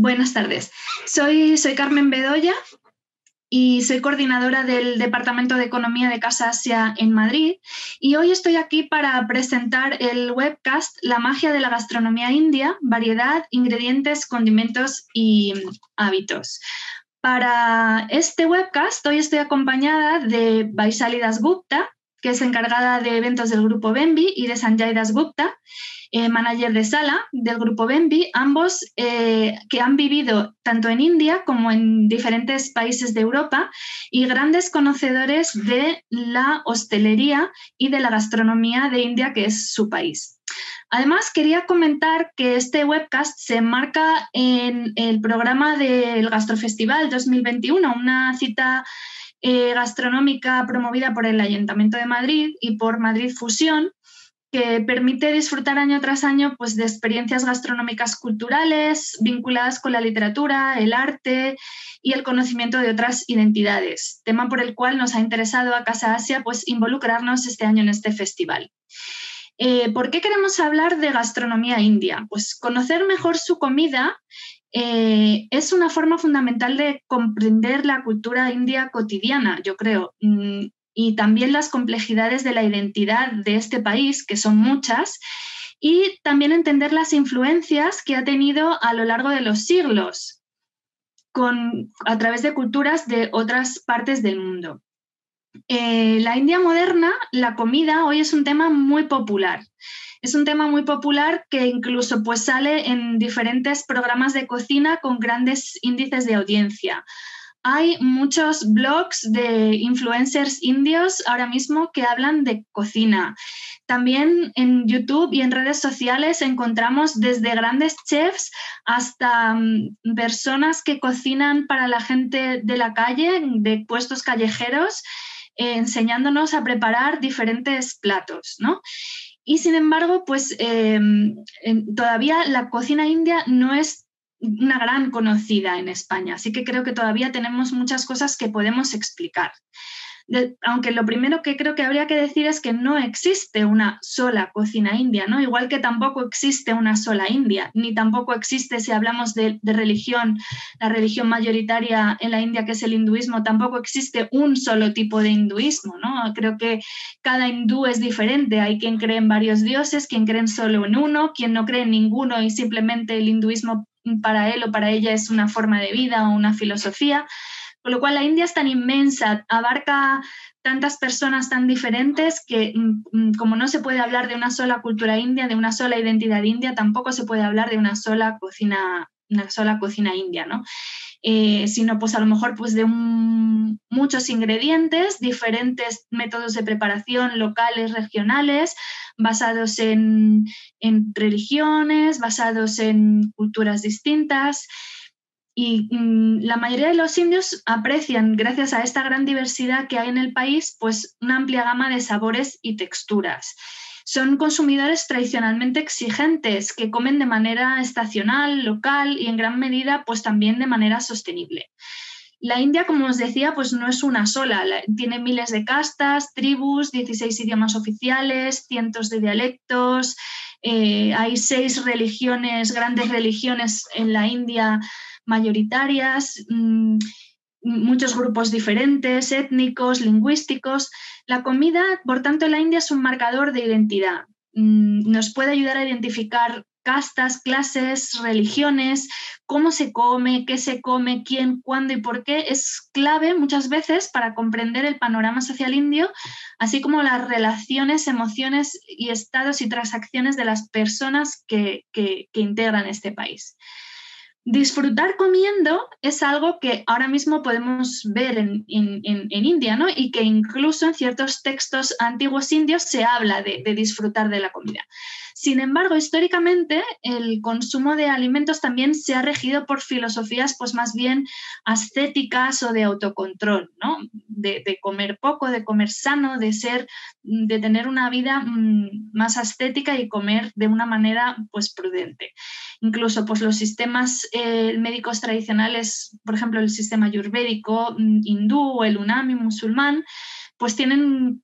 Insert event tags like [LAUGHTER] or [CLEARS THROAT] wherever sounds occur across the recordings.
Buenas tardes. Soy, soy Carmen Bedoya y soy coordinadora del Departamento de Economía de Casa Asia en Madrid. Y hoy estoy aquí para presentar el webcast La magia de la gastronomía india, variedad, ingredientes, condimentos y hábitos. Para este webcast hoy estoy acompañada de Vaisali Gupta, que es encargada de eventos del grupo Bembi, y de Sanjay Gupta, eh, manager de sala del grupo Bembi, ambos eh, que han vivido tanto en India como en diferentes países de Europa y grandes conocedores de la hostelería y de la gastronomía de India, que es su país. Además, quería comentar que este webcast se enmarca en el programa del Gastrofestival 2021, una cita eh, gastronómica promovida por el Ayuntamiento de Madrid y por Madrid Fusión, que permite disfrutar año tras año pues, de experiencias gastronómicas culturales vinculadas con la literatura, el arte y el conocimiento de otras identidades, tema por el cual nos ha interesado a Casa Asia pues, involucrarnos este año en este festival. Eh, ¿Por qué queremos hablar de gastronomía india? Pues conocer mejor su comida eh, es una forma fundamental de comprender la cultura india cotidiana, yo creo. Mm, y también las complejidades de la identidad de este país, que son muchas, y también entender las influencias que ha tenido a lo largo de los siglos con, a través de culturas de otras partes del mundo. Eh, la India moderna, la comida, hoy es un tema muy popular. Es un tema muy popular que incluso pues, sale en diferentes programas de cocina con grandes índices de audiencia. Hay muchos blogs de influencers indios ahora mismo que hablan de cocina. También en YouTube y en redes sociales encontramos desde grandes chefs hasta mm, personas que cocinan para la gente de la calle, de puestos callejeros, eh, enseñándonos a preparar diferentes platos, ¿no? Y sin embargo, pues em, todavía la cocina india no es una gran conocida en España, así que creo que todavía tenemos muchas cosas que podemos explicar. aunque lo primero que creo que habría que decir es que no existe una sola cocina india, ¿no? Igual que tampoco existe una sola India, ni tampoco existe, si hablamos de, de religión, la religión mayoritaria en la India, que es el hinduismo, tampoco existe un solo tipo de hinduismo, ¿no? Creo que cada hindú es diferente. Hay quien cree en varios dioses, quien cree solo en uno, quien no cree en ninguno y simplemente el hinduismo para él o para ella es una forma de vida o una filosofía. Con lo cual la India es tan inmensa, abarca tantas personas tan diferentes que mm, mm, como no se puede hablar de una sola cultura india, de una sola identidad india, tampoco se puede hablar de una sola cocina, una sola cocina india, ¿no? Eh, sino pues a lo mejor pues de muchos ingredientes, diferentes métodos de preparación locales, regionales, basados en, religiones, basados en culturas distintas. Y mm, la mayoría de los indios aprecian, gracias a esta gran diversidad que hay en el país, pues una amplia gama de sabores y texturas. Son consumidores tradicionalmente exigentes que comen de manera estacional, local y en gran medida pues también de manera sostenible. La India, como os decía, pues no es una sola, tiene miles de castas, tribus, 16 idiomas oficiales, cientos de dialectos, eh, hay seis religiones, grandes religiones en la India mayoritarias, mm, muchos grupos diferentes, étnicos, lingüísticos. La comida, por tanto, en la India es un marcador de identidad. Mm, nos puede ayudar a identificar castas, clases, religiones, cómo se come, qué se come, quién, cuándo y por qué, es clave muchas veces para comprender el panorama social indio, así como las relaciones, emociones y estados y transacciones de las personas que, que integran este país. Disfrutar comiendo es algo que ahora mismo podemos ver en, India, ¿no? Y que incluso en ciertos textos antiguos indios se habla de, de disfrutar de la comida. Sin embargo, históricamente el consumo de alimentos también se ha regido por filosofías pues más bien ascéticas o de autocontrol, ¿no? De, comer poco, de comer sano, de ser, de tener una vida mm, más ascética y comer de una manera pues prudente. Incluso pues los sistemas eh, médicos tradicionales, por ejemplo el sistema ayurvédico mm, hindú o el unami musulmán, pues tienen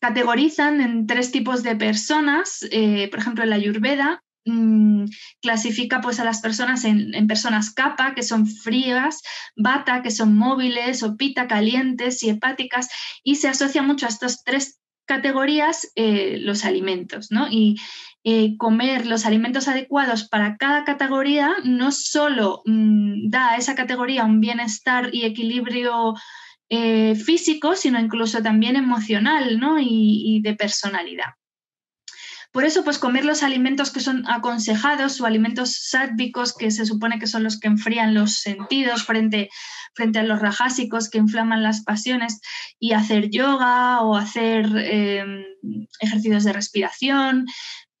categorizan en tres tipos de personas, eh, por ejemplo, la Ayurveda, mm, clasifica pues a las personas en, personas capa, que son frías, bata, que son móviles, o pita, calientes y hepáticas, y se asocia mucho a estas tres categorías eh, los alimentos, ¿no? Y eh, comer los alimentos adecuados para cada categoría no solo mm, da a esa categoría un bienestar y equilibrio eh, físico, sino incluso también emocional ¿no? y, de personalidad. Por eso, pues comer los alimentos que son aconsejados o alimentos sádvicos, que se supone que son los que enfrían los sentidos frente, frente a los rajásicos que inflaman las pasiones, y hacer yoga o hacer eh, ejercicios de respiración,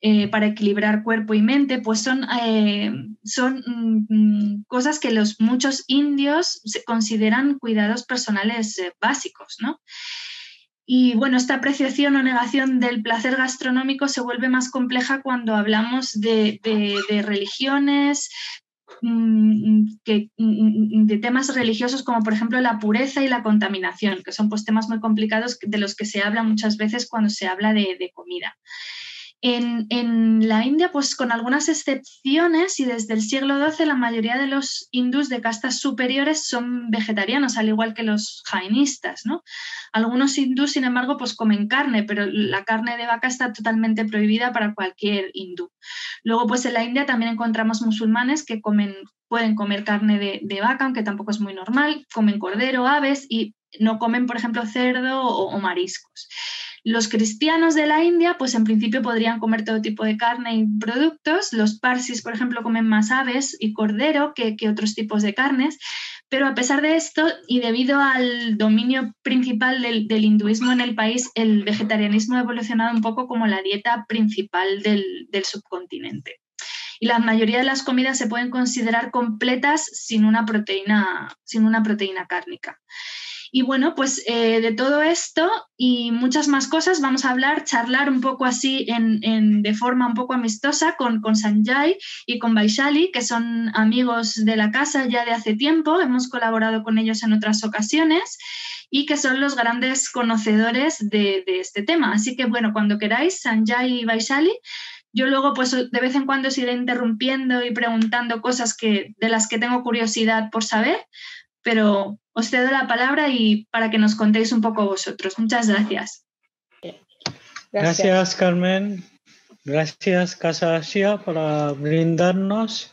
eh, para equilibrar cuerpo y mente, pues son, eh, son mm, cosas que los muchos indios consideran cuidados personales eh, básicos, ¿no? Y bueno, esta apreciación o negación del placer gastronómico se vuelve más compleja cuando hablamos de, religiones, mm, mm, de temas religiosos como por ejemplo la pureza y la contaminación, que son pues temas muy complicados de los que se habla muchas veces cuando se habla de comida. En, la India, pues con algunas excepciones, y desde el siglo XII la mayoría de los hindús de castas superiores son vegetarianos, al igual que los jainistas. ¿no? Algunos hindús, sin embargo, pues comen carne, pero la carne de vaca está totalmente prohibida para cualquier hindú. Luego, pues en la India también encontramos musulmanes que comen, pueden comer carne de, vaca, aunque tampoco es muy normal, comen cordero, aves y no comen, por ejemplo, cerdo o mariscos. Los cristianos de la India, pues en principio podrían comer todo tipo de carne y productos. Los parsis, por ejemplo, comen más aves y cordero que, otros tipos de carnes. Pero a pesar de esto, y debido al dominio principal del, hinduismo en el país, el vegetarianismo ha evolucionado un poco como la dieta principal del, del subcontinente y la mayoría de las comidas se pueden considerar completas sin una proteína, sin una proteína cárnica. Y bueno, pues eh, de todo esto y muchas más cosas vamos a hablar, charlar un poco así en, de forma un poco amistosa con, con Sanjay y con Vaishali, que son amigos de la casa ya de hace tiempo, hemos colaborado con ellos en otras ocasiones y que son los grandes conocedores de, este tema. Así que bueno, cuando queráis, Sanjay y Vaishali, yo luego pues de vez en cuando os iré interrumpiendo y preguntando cosas que, de las que tengo curiosidad por saber, pero os cedo la palabra y para que nos contéis un poco vosotros. Muchas gracias. Gracias, Carmen. Gracias, Casa Asia, por brindarnos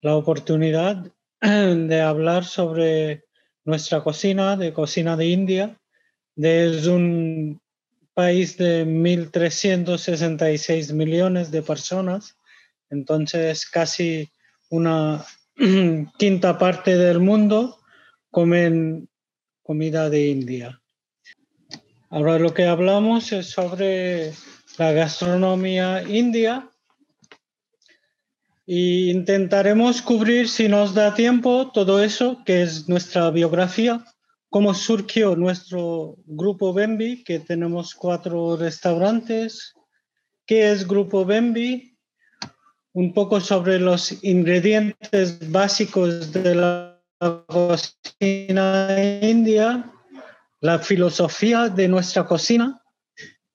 la oportunidad de hablar sobre nuestra cocina, de cocina de India, desde un país de 1.366 millones de personas, entonces casi una [CLEARS THROAT] quinta parte del mundo comen comida de India. Ahora lo que hablamos es sobre la gastronomía india e intentaremos cubrir, si nos da tiempo, todo eso que es nuestra biografía, cómo surgió nuestro grupo Bembi, que tenemos cuatro restaurantes, qué es Grupo Bembi, un poco sobre los ingredientes básicos de la cocina india, la filosofía de nuestra cocina,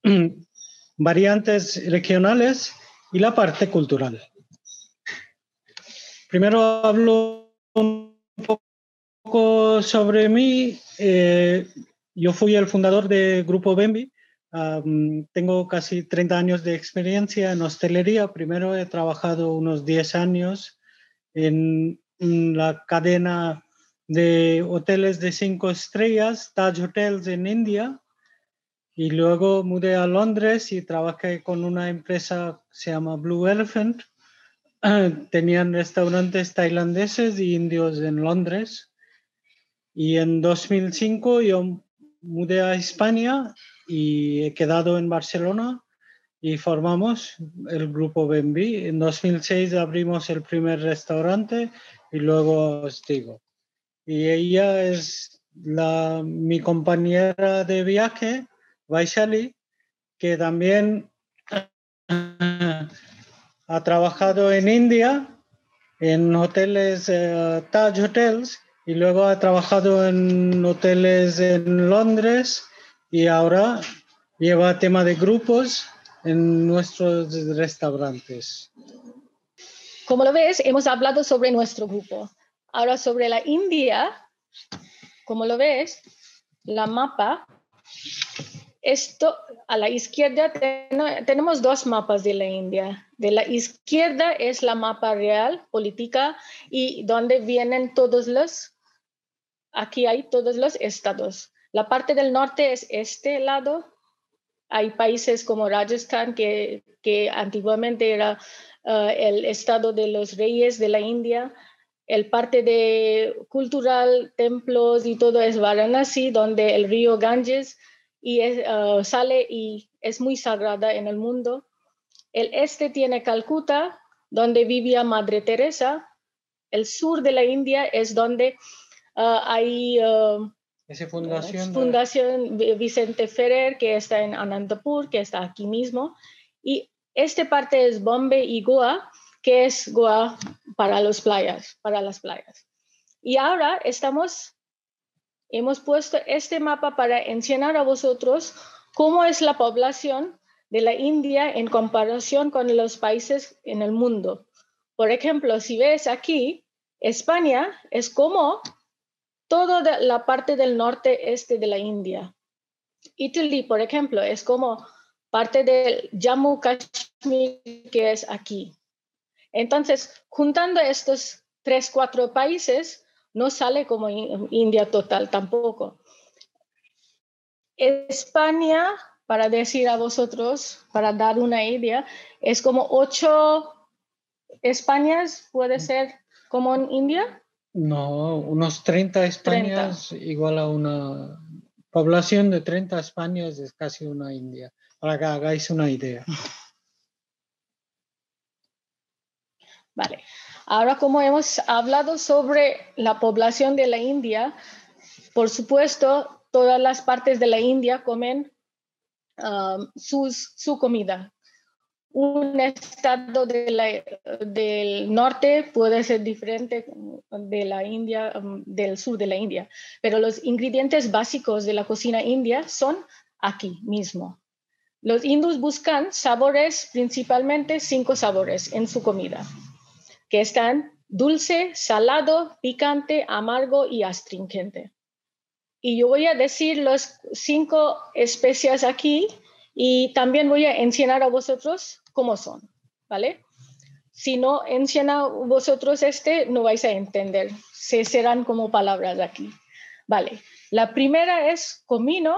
[CLEARS THROAT] variantes regionales y la parte cultural. Primero hablo un poco sobre mí. Eh, yo fui el fundador del Grupo Bembi. tengo casi 30 años de experiencia en hostelería. Primero he trabajado unos 10 años en la cadena de hoteles de cinco estrellas, Taj Hotels en India, y luego mudé a Londres y trabajé con una empresa que se llama Blue Elephant. [CLEARS THROAT] Tenían restaurantes tailandeses y indios en Londres. Y en 2005 yo mudé a España y he quedado en Barcelona y formamos el grupo Bembi. En 2006 abrimos el primer restaurante y luego os digo. Y ella es la, mi compañera de viaje, Vaishali, que también ha trabajado en India, en hoteles, eh, Taj Hotels, y luego ha trabajado en hoteles en Londres y ahora lleva tema de grupos en nuestros restaurantes. Como lo ves, hemos hablado sobre nuestro grupo. Ahora sobre la India, como lo ves, la mapa, esto a la izquierda tenemos dos mapas de la India. De la izquierda es la mapa real, política, y donde vienen todos los, aquí hay todos los estados. La parte del norte es este lado. Hay países como Rajasthan, que, que antiguamente era uh, el estado de los reyes de la India. El parte de cultural, templos y todo es Varanasi, donde el río Ganges y uh, sale y es muy sagrada en el mundo. El este tiene Calcuta, donde vivía Madre Teresa. El sur de la India es donde uh, hay esa fundación. Fundación Vicente Ferrer, que está en Anandapur, que está aquí mismo. Y esta parte es Bombay y Goa, que es Goa para, playas, para las playas. Y ahora estamos, hemos puesto este mapa para enseñar a vosotros cómo es la población de la India en comparación con los países en el mundo. Por ejemplo, si ves aquí, España es como toda la parte del norte este de la India. Italy, por ejemplo, es como parte del Jammu Kashmir que es aquí. Entonces, juntando estos tres, cuatro países, no sale como India total tampoco. España, para decir a vosotros, para dar una idea, es como ocho Españas, puede ser como en India. No, unos 30 Españas igual a una población de 30 Españas es casi una India, para que hagáis una idea. [LAUGHS] Vale. Ahora, como hemos hablado sobre la población de la India, por supuesto, todas las partes de la India comen um, su comida, un estado del norte puede ser diferente de la India, um, del sur de la India, pero los ingredientes básicos de la cocina india son aquí mismo. Los hindús buscan sabores, principalmente cinco sabores en su comida, que están dulce, salado, picante, amargo y astringente. Y yo voy a decir las cinco especias aquí y también voy a enseñar a vosotros cómo son, ¿vale? Si no enseña vosotros este, no vais a entender. Se serán como palabras aquí. Vale. La primera es comino.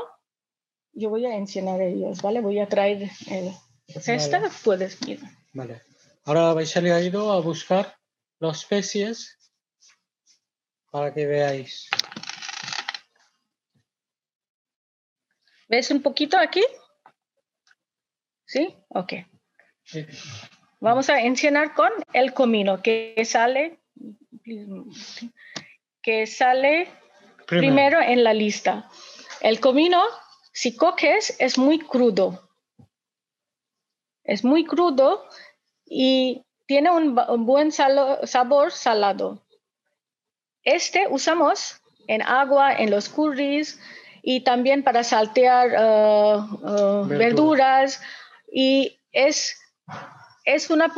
Yo voy a enseñar ellos, ¿vale? Voy a traer el, esta, puedes mirar. Vale. Ahora vais a ir a buscar las especies para que veáis. ¿Ves un poquito aquí? ¿Sí? Ok. Vamos a enseñar con el comino que sale, que sale primero. en la lista. El comino, si coges, es muy crudo. Es muy crudo y tiene un, buen sabor salado. Este usamos en agua, en los curries y también para saltear uh, uh, verduras y es, es, una,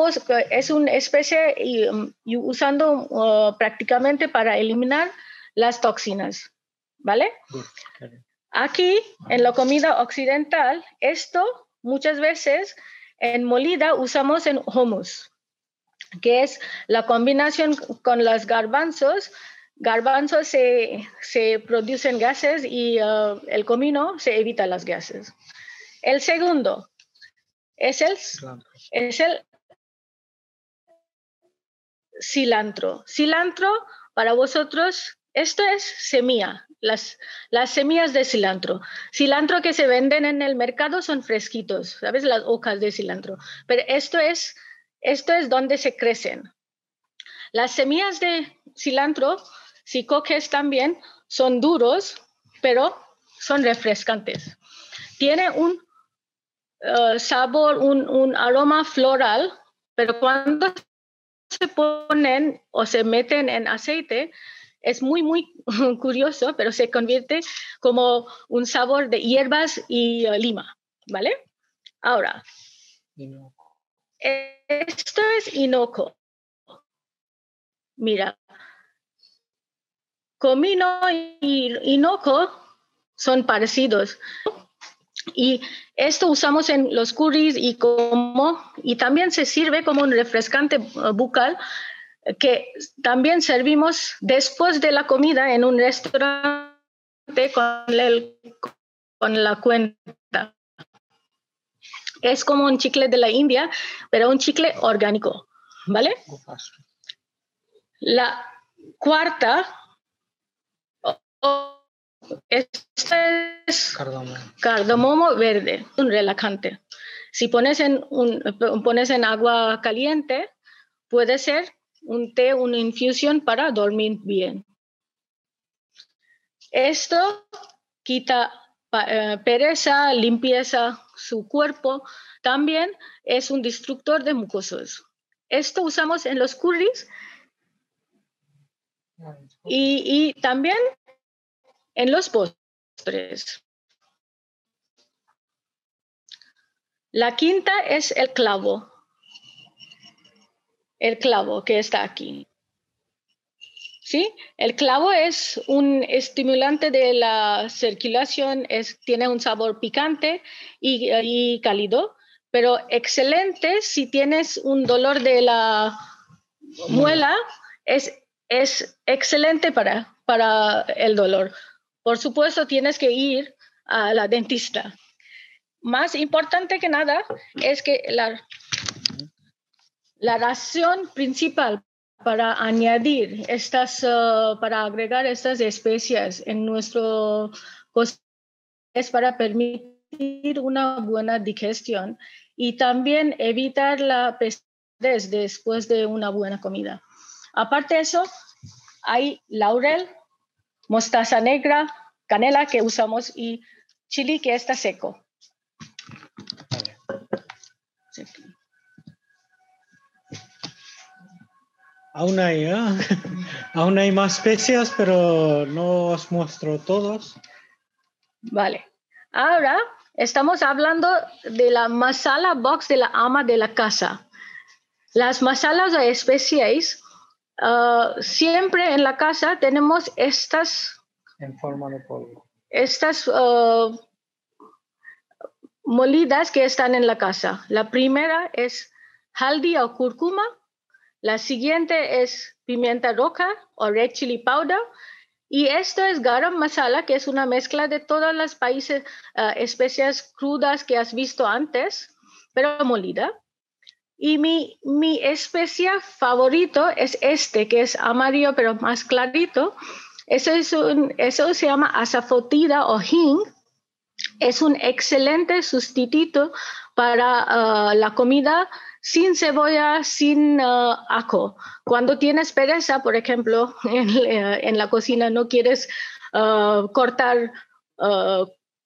es una especie y, usando uh, prácticamente para eliminar las toxinas, ¿vale? Aquí, en la comida occidental, esto muchas veces en molida usamos en hummus, que es la combinación con los garbanzos. Garbanzos se, se producen gases y uh, el comino se evita los gases. El segundo, es el, es el cilantro. Cilantro, para vosotros, esto es semilla, las, las semillas de cilantro. Cilantro que se venden en el mercado son fresquitos, ¿sabes? Las hojas de cilantro. Pero esto es, esto es donde se crecen. Las semillas de cilantro, si coges también, son duros, pero son refrescantes. Tiene un eh, sabor, un, aroma floral, pero cuando se ponen o se meten en aceite, es muy, muy [LAUGHS] curioso, pero se convierte como un sabor de hierbas y eh, lima, ¿vale? Ahora, esto es inoco. Mira, comino y hinojo son parecidos. Y esto usamos en los curries y como y también se sirve como un refrescante bucal que también servimos después de la comida en un restaurante con, con la cuenta. Es como un chicle de la India, pero un chicle orgánico, ¿vale? La cuarta, esta es cardamomo. verde, un relajante. Si pones en, un, pones en agua caliente, puede ser un té, una infusión para dormir bien. Esto quita eh, pereza, limpieza su cuerpo. También es un destructor de mucosos. Esto usamos en los curries y, y también en los postres. La quinta es el clavo. El clavo que está aquí. ¿Sí? El clavo es un estimulante de la circulación, es, tiene un sabor picante y, y, cálido, pero excelente si tienes un dolor de la muela, es, es excelente para, para el dolor. Por supuesto, tienes que ir a la dentista. Más importante que nada es que la, la ración principal para añadir estas, uh, para agregar estas especias en nuestro es para permitir una buena digestión y también evitar la pesadez después de una buena comida. Aparte de eso, hay laurel, mostaza negra, canela que usamos y chili que está seco. Aún hay, ¿eh? [LAUGHS] aún hay más especias, pero no os muestro todos. Vale. Ahora estamos hablando de la masala box de la ama de la casa. Las masalas de especies Ah, siempre en la casa tenemos estas... En forma de polvo. Estas ah, molidas que están en la casa. La primera es haldi o cúrcuma. La siguiente es pimienta roja o red chili powder. Y esto es garam masala, que es una mezcla de todas las países, uh, especias crudas que has visto antes, pero molida. Y mi, mi especia favorito es este, que es amarillo pero más clarito. Eso, es un, eso se llama asafotida o hing. Es un excelente sustituto para ah, la comida sin cebolla, sin uh, ajo. Cuando tienes pereza, por ejemplo, [LAUGHS] en, eh, en la cocina no quieres uh, cortar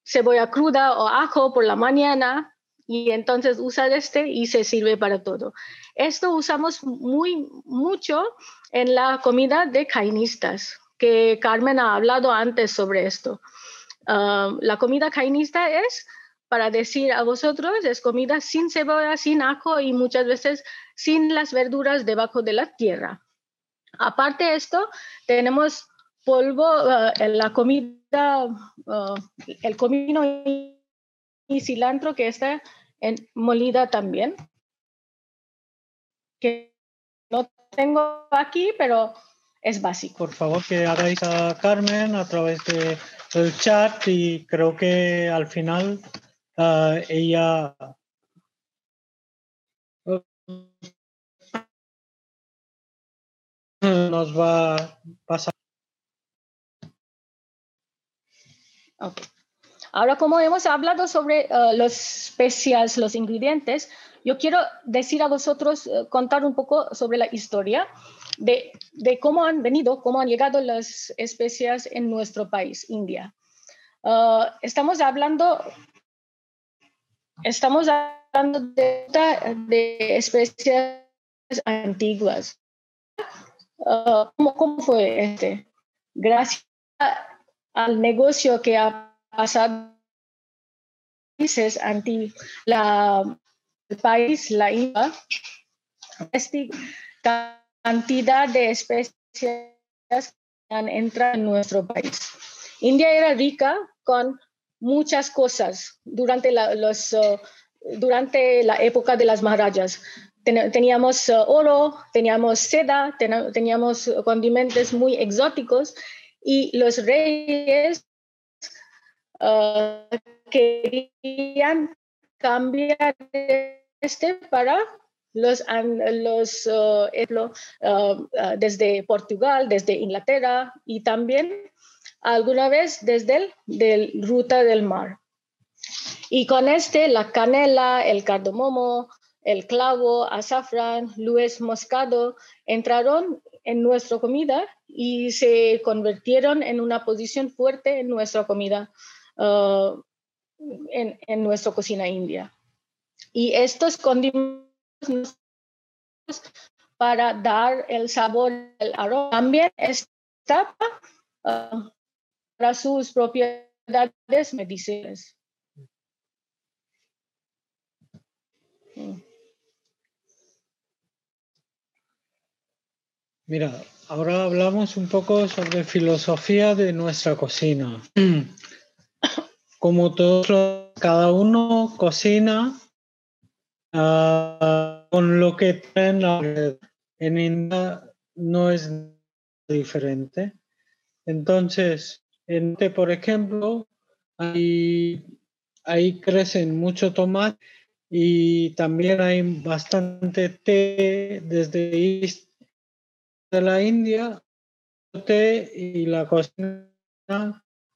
cebolla cruda o ajo por la mañana, y entonces usa este y se sirve para todo. Esto usamos muy mucho en la comida de cainistas, que Carmen ha hablado antes sobre esto. Ah, la comida cainista es, para decir a vosotros, es comida sin cebolla, sin ajo y muchas veces sin las verduras debajo de la tierra. Aparte de esto, tenemos polvo, en la comida, ah, el comino y cilantro que está en molida también, que no tengo aquí, pero es básico. Por favor, que hagáis a Carmen a través de, del chat y creo que al final uh, ella nos va a pasar. Okay. Ahora, como hemos hablado sobre uh, los especias, los ingredientes, yo quiero decir a vosotros, uh, contar un poco sobre la historia de, de, cómo han venido, cómo han llegado las especias en nuestro país, India. Uh, estamos hablando, estamos hablando de, especias antiguas. ¿cómo, ¿Cómo fue este? Gracias al negocio que ha pasado países anti la el país, la IVA, esta cantidad de especies han entrado en nuestro país. India era rica con muchas cosas durante la, los, uh, durante la época de las Maharajas. teníamos uh, oro, teníamos seda, teníamos condimentos muy exóticos y los reyes querían cambiar este para los, los uh, desde Portugal, desde Inglaterra y también alguna vez desde el ruta del mar. Y con este, la canela, el cardamomo, el clavo, azafrán, luis moscado entraron en nuestra comida y se convirtieron en una posición fuerte en nuestra comida, en, en nuestra cocina india. Y estos condimentos para dar el sabor del arroz. También está uh, para sus propiedades medicinales. Mira, ahora hablamos un poco sobre filosofía de nuestra cocina. Como todos, cada uno cocina Ah, con lo que traen en India no es diferente. Entonces, en por ejemplo, ahí, ahí crecen mucho tomate y también hay bastante té desde de la India, té y la cocina,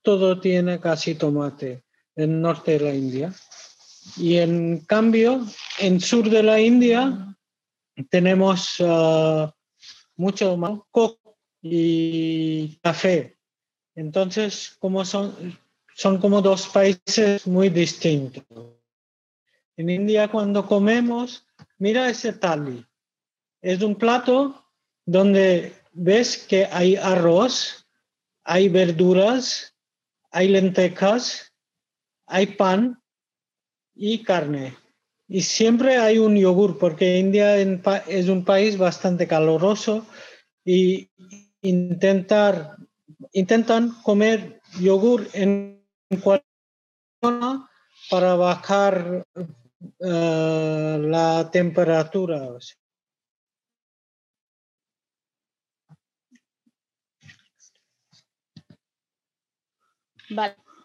todo tiene casi tomate en norte de la India. Y en cambio, en sur de la India tenemos uh, mucho coco y café. Entonces, como son, son como dos países muy distintos. En India cuando comemos, mira ese tali. Es un plato donde ves que hay arroz, hay verduras, hay lentejas, hay pan y carne. Y siempre hay un yogur, porque India es un país bastante caluroso y intentar, intentan comer yogur en cualquier para bajar eh, la temperatura.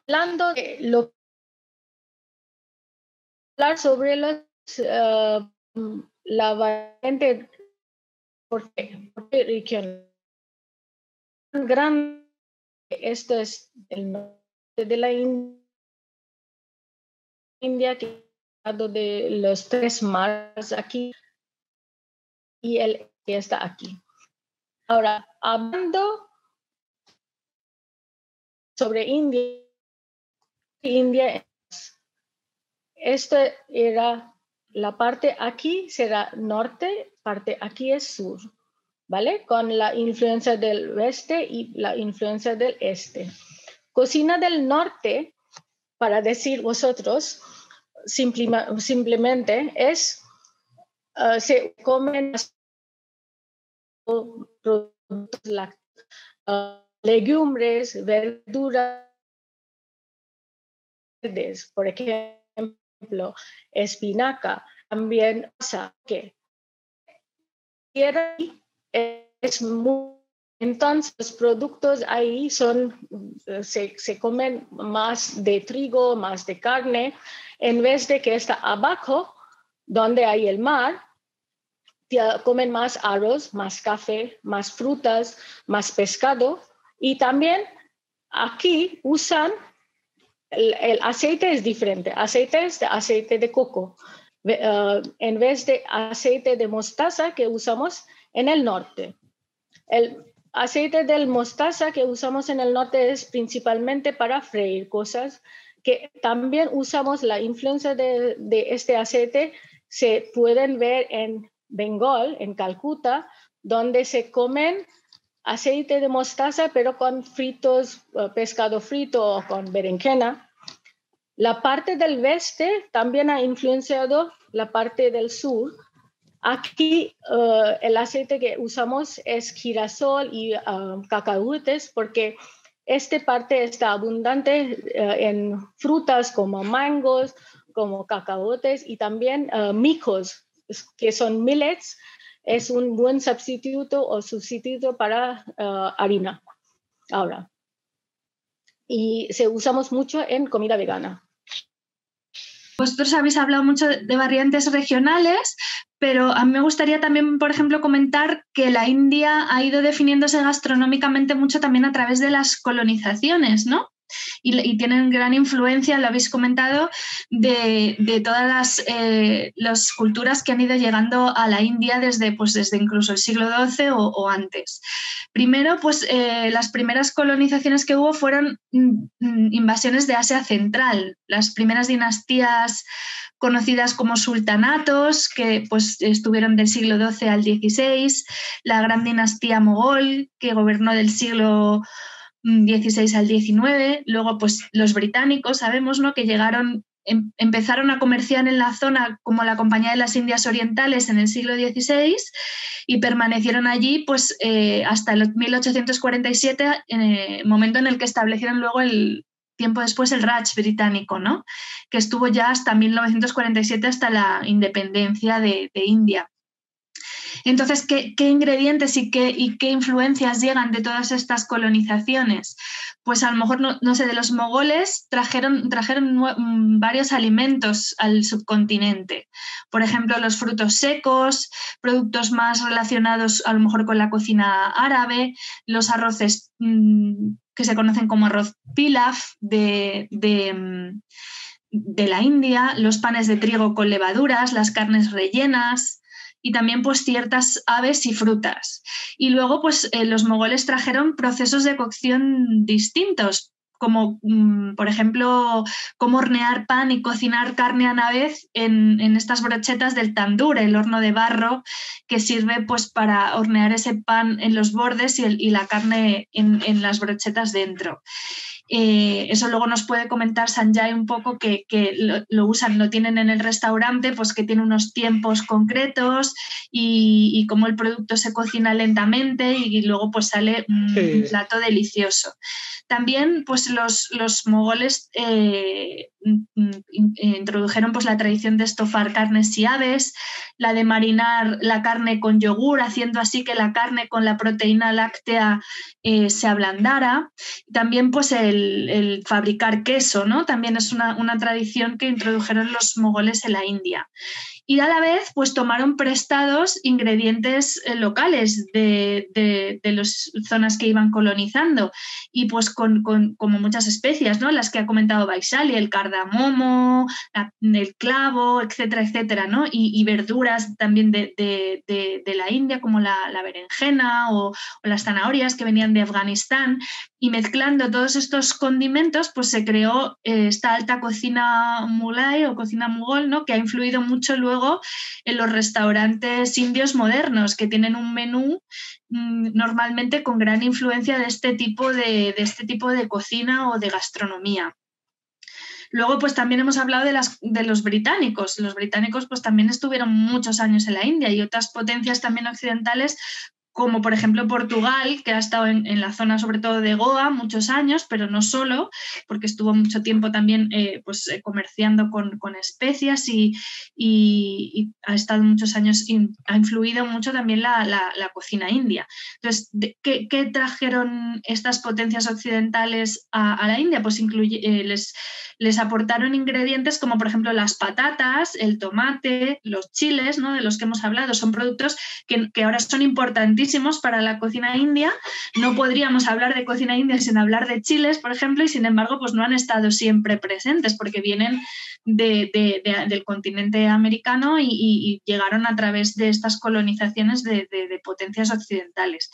Hablando de lo hablar sobre los, uh, la variante porque, porque región esto es el norte de la India que de los tres mares aquí y el que está aquí. Ahora, hablando sobre India, India esta era la parte aquí será norte, parte aquí es sur, ¿vale? Con la influencia del oeste y la influencia del este. Cocina del norte, para decir vosotros, simplemente es, uh, se comen productos uh, legumbres, verduras, por ejemplo, espinaca, también pasa que es muy, entonces los productos ahí son, se, se, comen más de trigo, más de carne, en vez de que está abajo, donde hay el mar, comen más arroz, más café, más frutas, más pescado y también aquí usan el, aceite es diferente. Aceite es de aceite de coco, uh, en vez de aceite de mostaza que usamos en el norte. El aceite del mostaza que usamos en el norte es principalmente para freír cosas que también usamos la influencia de, de este aceite se pueden ver en Bengal, en Calcuta, donde se comen aceite de mostaza, pero con fritos, uh, pescado frito o con berenjena. La parte del oeste también ha influenciado la parte del sur. Aquí el aceite que usamos es girasol y cacahuetes porque esta parte está abundante en frutas como mangos, como cacahuetes y también micos, que son millets, es un buen sustituto o sustituto para harina. Ahora, y se usamos mucho en comida vegana. Vosotros habéis hablado mucho de variantes regionales, pero a mí me gustaría también, por ejemplo, comentar que la India ha ido definiéndose gastronómicamente mucho también a través de las colonizaciones, ¿no? Y, tienen gran influencia, lo habéis comentado, de, todas eh, las, culturas que han ido llegando a la India desde, pues, desde incluso el siglo XII o, antes. Primero, pues eh, las primeras colonizaciones que hubo fueron mm, mm, invasiones de Asia Central, las primeras dinastías conocidas como sultanatos, que pues, estuvieron del siglo XII al XVI, la gran dinastía mogol, que gobernó del siglo 16 al 19. Luego, pues los británicos, sabemos, ¿no? Que llegaron, em, empezaron a comerciar en la zona como la Compañía de las Indias Orientales en el siglo XVI y permanecieron allí pues eh, hasta el 1847, en el momento en el que establecieron luego el tiempo después el Raj británico, ¿no? Que estuvo ya hasta 1947, hasta la independencia de India. Entonces, ¿qué, ingredientes y qué, influencias llegan de todas estas colonizaciones? Pues a lo mejor, no, sé, de los mogoles trajeron, trajeron mm, varios alimentos al subcontinente. Por ejemplo, los frutos secos, productos más relacionados a lo mejor con la cocina árabe, los arroces mm, que se conocen como arroz pilaf de mm, de la India, los panes de trigo con levaduras, las carnes rellenas, y también pues ciertas aves y frutas. Y luego pues eh, los mogoles trajeron procesos de cocción distintos, como mm, por ejemplo cómo hornear pan y cocinar carne a la vez en, estas brochetas del tandur, el horno de barro que sirve pues para hornear ese pan en los bordes y, la carne en, en, las brochetas dentro. Eh, eso luego nos puede comentar Sanjay un poco que, lo, usan, lo tienen en el restaurante, pues que tiene unos tiempos concretos y, y cómo el producto se cocina lentamente y, luego pues sale un plato delicioso. También pues los, los mogoles eh, introdujeron pues la tradición de estofar carnes y aves, la de marinar la carne con yogur, haciendo así que la carne con la proteína láctea eh, se ablandara. También pues el, fabricar queso, ¿no? También es una, una tradición que introdujeron los mogoles en la India y a la vez pues tomaron prestados ingredientes eh, locales de, las zonas que iban colonizando y pues con, como muchas especias, ¿no? Las que ha comentado Baisali, el cardamomo, el clavo, etcétera, etcétera, ¿no? Y, verduras también de, la India como la, berenjena o, las zanahorias que venían de Afganistán y mezclando todos estos condimentos pues se creó eh, esta alta cocina mulay o cocina mugol, ¿no? Que ha influido mucho luego en los restaurantes indios modernos, que tienen un menú mm, normalmente con gran influencia de este tipo de, este tipo de cocina o de gastronomía. Luego, pues también hemos hablado de, las, de, los británicos. Los británicos, pues también estuvieron muchos años en la India y otras potencias también occidentales como por ejemplo Portugal, que ha estado en, la zona sobre todo de Goa muchos años, pero no solo, porque estuvo mucho tiempo también eh, pues, eh, comerciando con, especias y, ha estado muchos años, ha influido mucho también la, cocina india. Entonces, ¿qué, trajeron estas potencias occidentales a, la India? Pues incluye, eh, les, les aportaron ingredientes como por ejemplo las patatas, el tomate, los chiles, ¿no? de los que hemos hablado, son productos que, que ahora son importantísimos para la cocina india. No podríamos hablar de cocina india sin hablar de chiles, por ejemplo, y sin embargo, pues no han estado siempre presentes porque vienen del continente americano y, llegaron a través de estas colonizaciones de, potencias occidentales.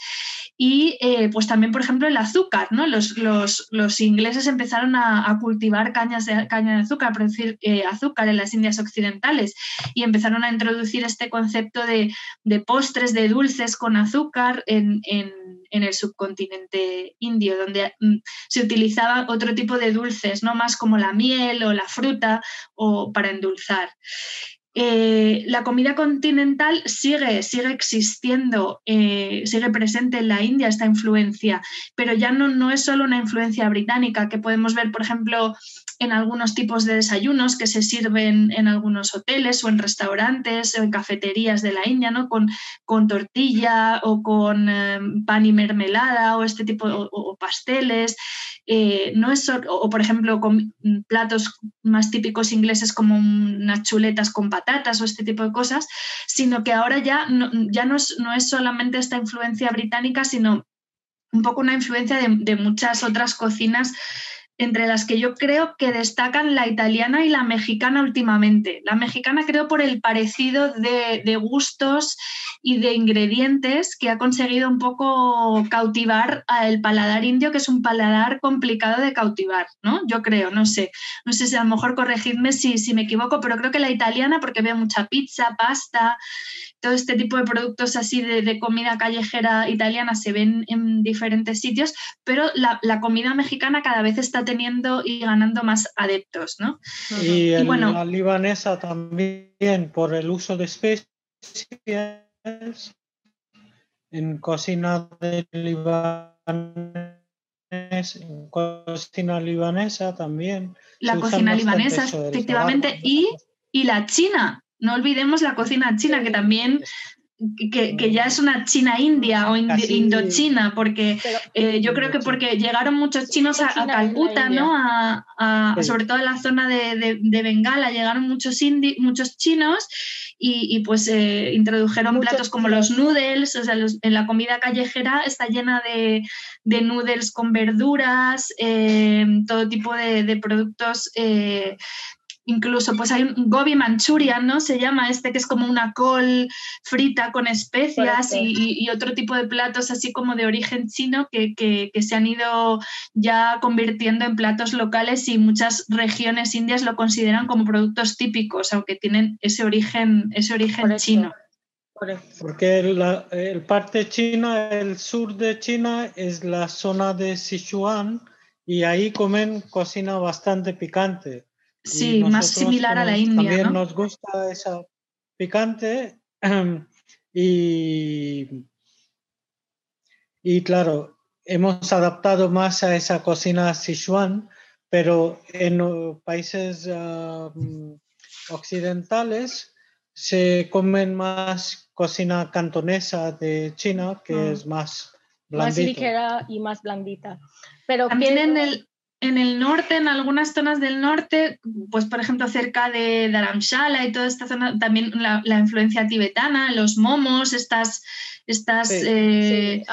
Y eh, pues también, por ejemplo, el azúcar, ¿no? Los, ingleses empezaron a, cultivar caña de azúcar, producir eh, azúcar en las Indias occidentales y empezaron a introducir este concepto de, postres, de dulces con azúcar en, el subcontinente indio, donde mm, se utilizaba otro tipo de dulces, no más como la miel o la fruta o para endulzar. eh, la comida continental sigue, sigue existiendo, eh, sigue presente en la India esta influencia, pero ya no, no es solo una influencia británica que podemos ver, por ejemplo, en algunos tipos de desayunos que se sirven en algunos hoteles o en restaurantes o en cafeterías de la India, ¿no? Con, con tortilla o con eh, pan y mermelada o este tipo, o, pasteles. no es, o, por ejemplo, con platos más típicos ingleses como unas chuletas con patatas o este tipo de cosas, sino que ahora ya no, ya no, es, no es solamente esta influencia británica, sino un poco una influencia de, de muchas otras cocinas entre las que yo creo que destacan la italiana y la mexicana últimamente. La mexicana creo por el parecido de, gustos y de ingredientes que ha conseguido un poco cautivar al paladar indio, que es un paladar complicado de cautivar, ¿no? Yo creo, no sé. No sé si a lo mejor corregidme si, si me equivoco, pero creo que la italiana, porque veo mucha pizza, pasta, todo este tipo de productos así de, comida callejera italiana se ven en diferentes sitios, pero la, comida mexicana cada vez está teniendo y ganando más adeptos, ¿no? Y, bueno, la libanesa también por el uso de especies en cocina de en cocina libanesa también. La cocina libanesa, efectivamente, y, y la china, no olvidemos la cocina china, que también que, ya es una China India o Indochina, porque eh, yo creo que porque llegaron muchos chinos a, Calcuta, ¿no? A, Sobre todo en la zona de, Bengala, llegaron muchos, muchos chinos y, pues eh, introdujeron platos como los noodles, o sea, en la comida callejera está llena de, noodles con verduras, eh, todo tipo de, productos incluso pues hay un gobi manchurian, ¿no? Se llama este que es como una col frita con especias y, otro tipo de platos así como de origen chino que, se han ido ya convirtiendo en platos locales y muchas regiones indias lo consideran como productos típicos, aunque tienen ese origen, ese origen chino. Porque el, parte china, el sur de China es la zona de Sichuan y ahí comen cocina bastante picante. Sí, más similar a la India. También nos gusta esa picante [CLEARS THROAT] y, y claro, hemos adaptado más a esa cocina Sichuan, pero en países occidentales se comen más cocina cantonesa de China, que mm. es más blandita. Más ligera y más blandita. Pero también en el, en el norte, en algunas zonas del norte, pues por ejemplo cerca de Dharamshala y toda esta zona, también la, la influencia tibetana, los momos, estas estas eh,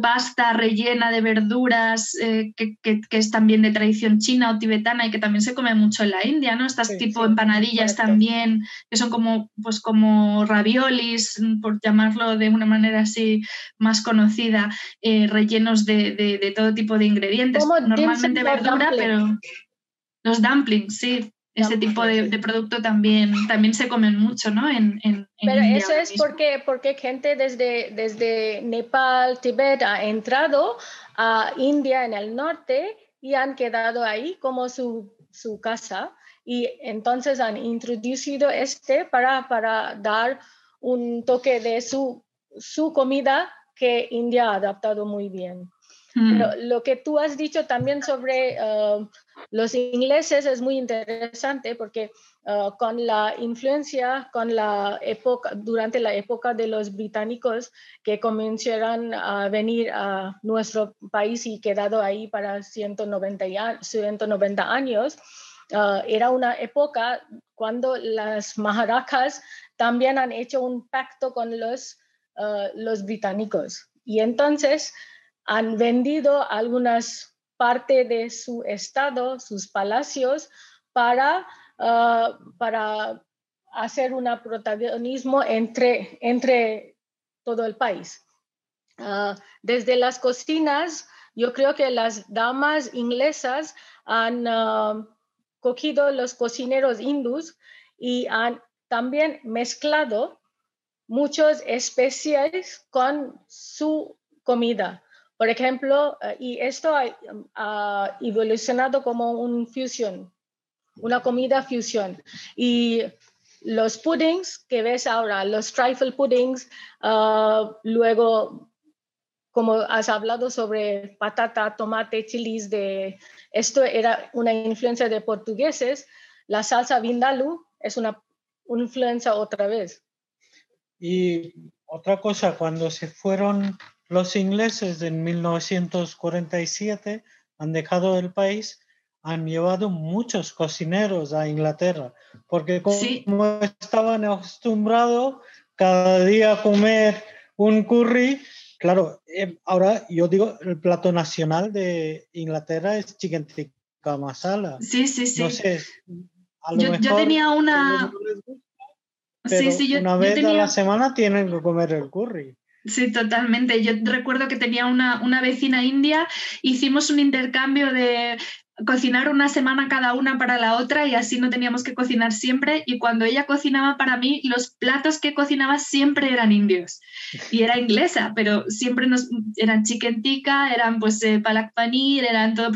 pasta rellena de verduras eh, que, es también de tradición china o tibetana y que también se come mucho en la India, ¿no? Estas tipo empanadillas también, que son como, pues como raviolis, por llamarlo de una manera así más conocida, eh, rellenos de, todo tipo de ingredientes, normalmente verdura, pero los dumplings, sí. Ese tipo de, producto también, también se comen mucho, ¿no? En, Pero eso es porque, porque gente desde, desde Nepal, Tibet ha entrado a India en el norte y han quedado ahí como su, su casa y entonces han introducido este para, para dar un toque de su, su comida que India ha adaptado muy bien. Mm. lo que tú has dicho también sobre uh, los ingleses es muy interesante porque uh, con la influencia, con la época, durante la época de los británicos que comenzaron a venir a nuestro país y quedado ahí para 190, 190 años, uh, era una época cuando las maharajas también han hecho un pacto con los, los británicos. Y entonces han vendido algunas partes de su estado, sus palacios, para, ah, para hacer un protagonismo entre, entre todo el país. Ah, desde las cocinas, yo creo que las damas inglesas han uh, cogido los cocineros hindús y han también mezclado muchas especies con su comida. Por ejemplo, eh, y esto ha, evolucionado como un fusión, una comida fusión. Y los puddings que ves ahora, los trifle puddings, ah, luego como has hablado sobre patata, tomate, chilis, de, esto era una influencia de portugueses, la salsa vindaloo es una influencia otra vez. Y otra cosa, cuando se fueron los ingleses en 1947, han dejado el país, han llevado muchos cocineros a Inglaterra, porque como estaban acostumbrados cada día a comer un curry, claro, eh, ahora yo digo, el plato nacional de Inglaterra es chicken tikka masala. Sí, sí, sí. No sé, yo, tenía una... sí, sí, yo, una vez a la semana tienen que comer el curry. Sí, totalmente. Yo recuerdo que tenía una, una, vecina india, hicimos un intercambio de cocinar una semana cada una para la otra y así no teníamos que cocinar siempre. Y cuando ella cocinaba para mí, los platos que cocinaba siempre eran indios. Y era inglesa, pero siempre nos, eran chicken tikka, eran pues eh, palak paneer, eran todo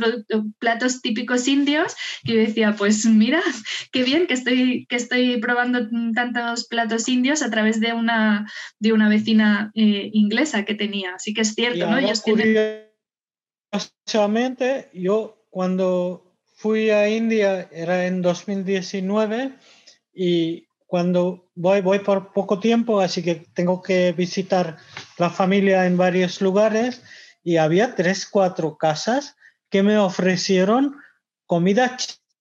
platos típicos indios. Y yo decía, pues mira, [LAUGHS] qué bien que estoy, que estoy probando tantos platos indios a través de una, de una vecina eh, inglesa que tenía. Así que es cierto, ¿no? Ellos yo cuando fui a India era en 2019 y cuando voy, voy por poco tiempo, así que tengo que visitar la familia en varios lugares y había tres, cuatro casas que me ofrecieron comida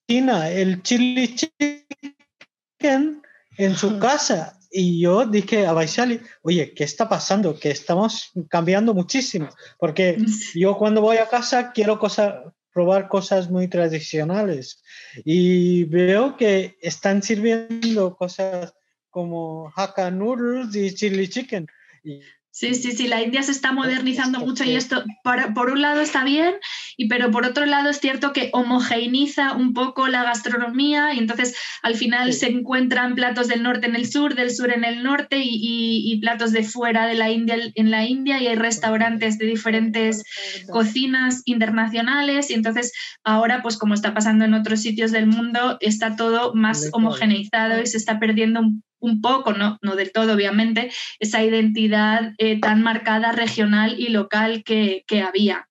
china, el chili chicken en su casa. Y yo dije a Vaishali, oye, ¿qué está pasando? Que estamos cambiando muchísimo. Porque [LAUGHS] yo cuando voy a casa quiero cosas, probar cosas muy tradicionales. Y veo que están sirviendo cosas como Hakka noodles y chili chicken. Sí, sí, sí, la India se está modernizando mucho y esto, por, un lado está bien, y, pero por otro lado es cierto que homogeneiza un poco la gastronomía y entonces al final se encuentran platos del norte en el sur, del sur en el norte y, platos de fuera de la India en la India y hay restaurantes de diferentes cocinas internacionales y entonces ahora pues como está pasando en otros sitios del mundo está todo más homogeneizado y se está perdiendo un un poco, no, no del todo obviamente, esa identidad eh, tan marcada regional y local que, que había.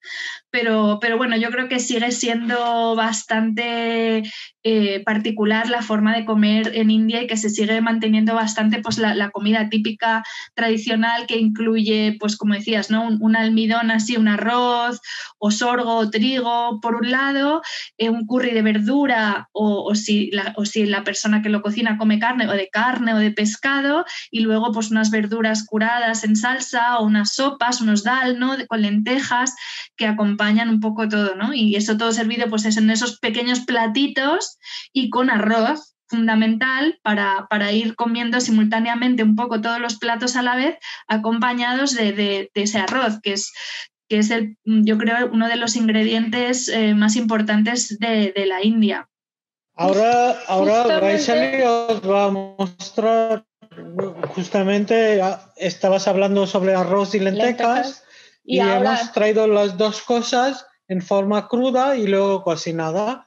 Pero, pero, bueno, yo creo que sigue siendo bastante eh, particular la forma de comer en India y que se sigue manteniendo bastante pues, la, comida típica tradicional que incluye, pues como decías, ¿no? un, almidón así, un arroz o sorgo o trigo por un lado, eh, un curry de verdura o, si la, o si la persona que lo cocina come carne o de carne o de pescado y luego pues unas verduras curadas en salsa o unas sopas, unos dal, ¿no? con lentejas que acompañan un poco todo, ¿no? Y eso todo servido pues en esos pequeños platitos y con arroz fundamental para, para, ir comiendo simultáneamente un poco todos los platos a la vez, acompañados de, ese arroz, que es, que es el, yo creo, uno de los ingredientes eh, más importantes de, la India. Ahora, ahora os va a mostrar, justamente estabas hablando sobre arroz y lentejas, y, hemos traído las dos cosas en forma cruda y luego cocinada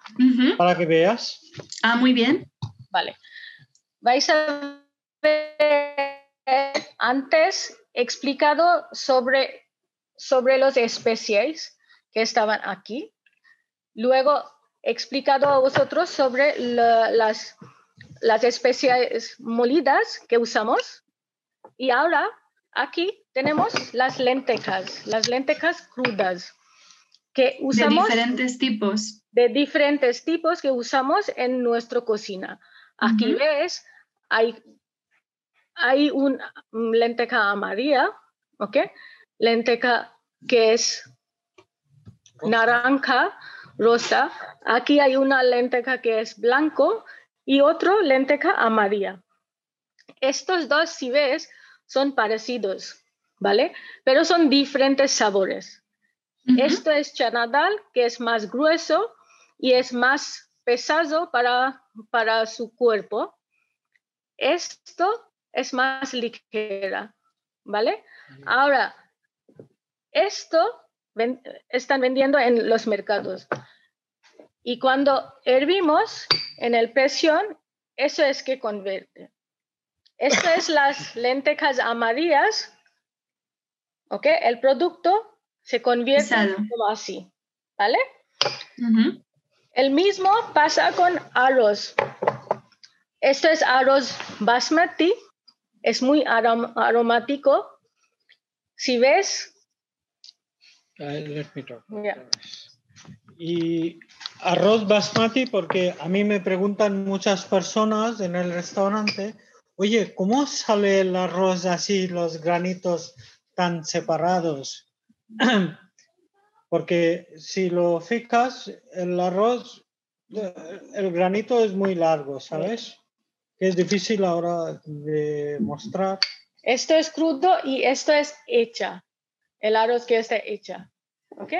para que veas. Ah, muy bien. Vale. Vais a ver antes explicado sobre, sobre los especies que estaban aquí. Luego explicado a vosotros sobre las, las especies molidas que usamos. Y ahora aquí tenemos las lentejas, las lentejas crudas que usamos. De diferentes tipos. De diferentes tipos que usamos en nuestra cocina. Aquí ves, hay, hay una lenteja amarilla, ¿ok? Lenteja que es naranja, rosa. Aquí hay una lenteja que es blanco y otro lenteja amarilla. Estos dos, si ves, son parecidos, ¿vale? Pero son diferentes sabores. Esto es chanadal, que es más grueso y es más pesado para, para su cuerpo. Esto es más ligera, ¿vale? Ahora, esto están vendiendo en los mercados. Y cuando hervimos en el presión, eso es que convierte. Esto es las [LAUGHS] lentejas amarillas, ¿ok? El producto se convierte como así, ¿vale? El mismo pasa con arroz. Esto es arroz basmati, es muy aromático. Si ves... Y arroz basmati, porque a mí me preguntan muchas personas en el restaurante, oye, ¿cómo sale el arroz así, los granitos separados? [CLEARS THROAT] porque si lo fijas, el arroz, el granito es muy largo, ¿sabes? Es difícil ahora de mostrar. Esto es crudo y esto es hecha. El arroz que está hecha. ¿Ok?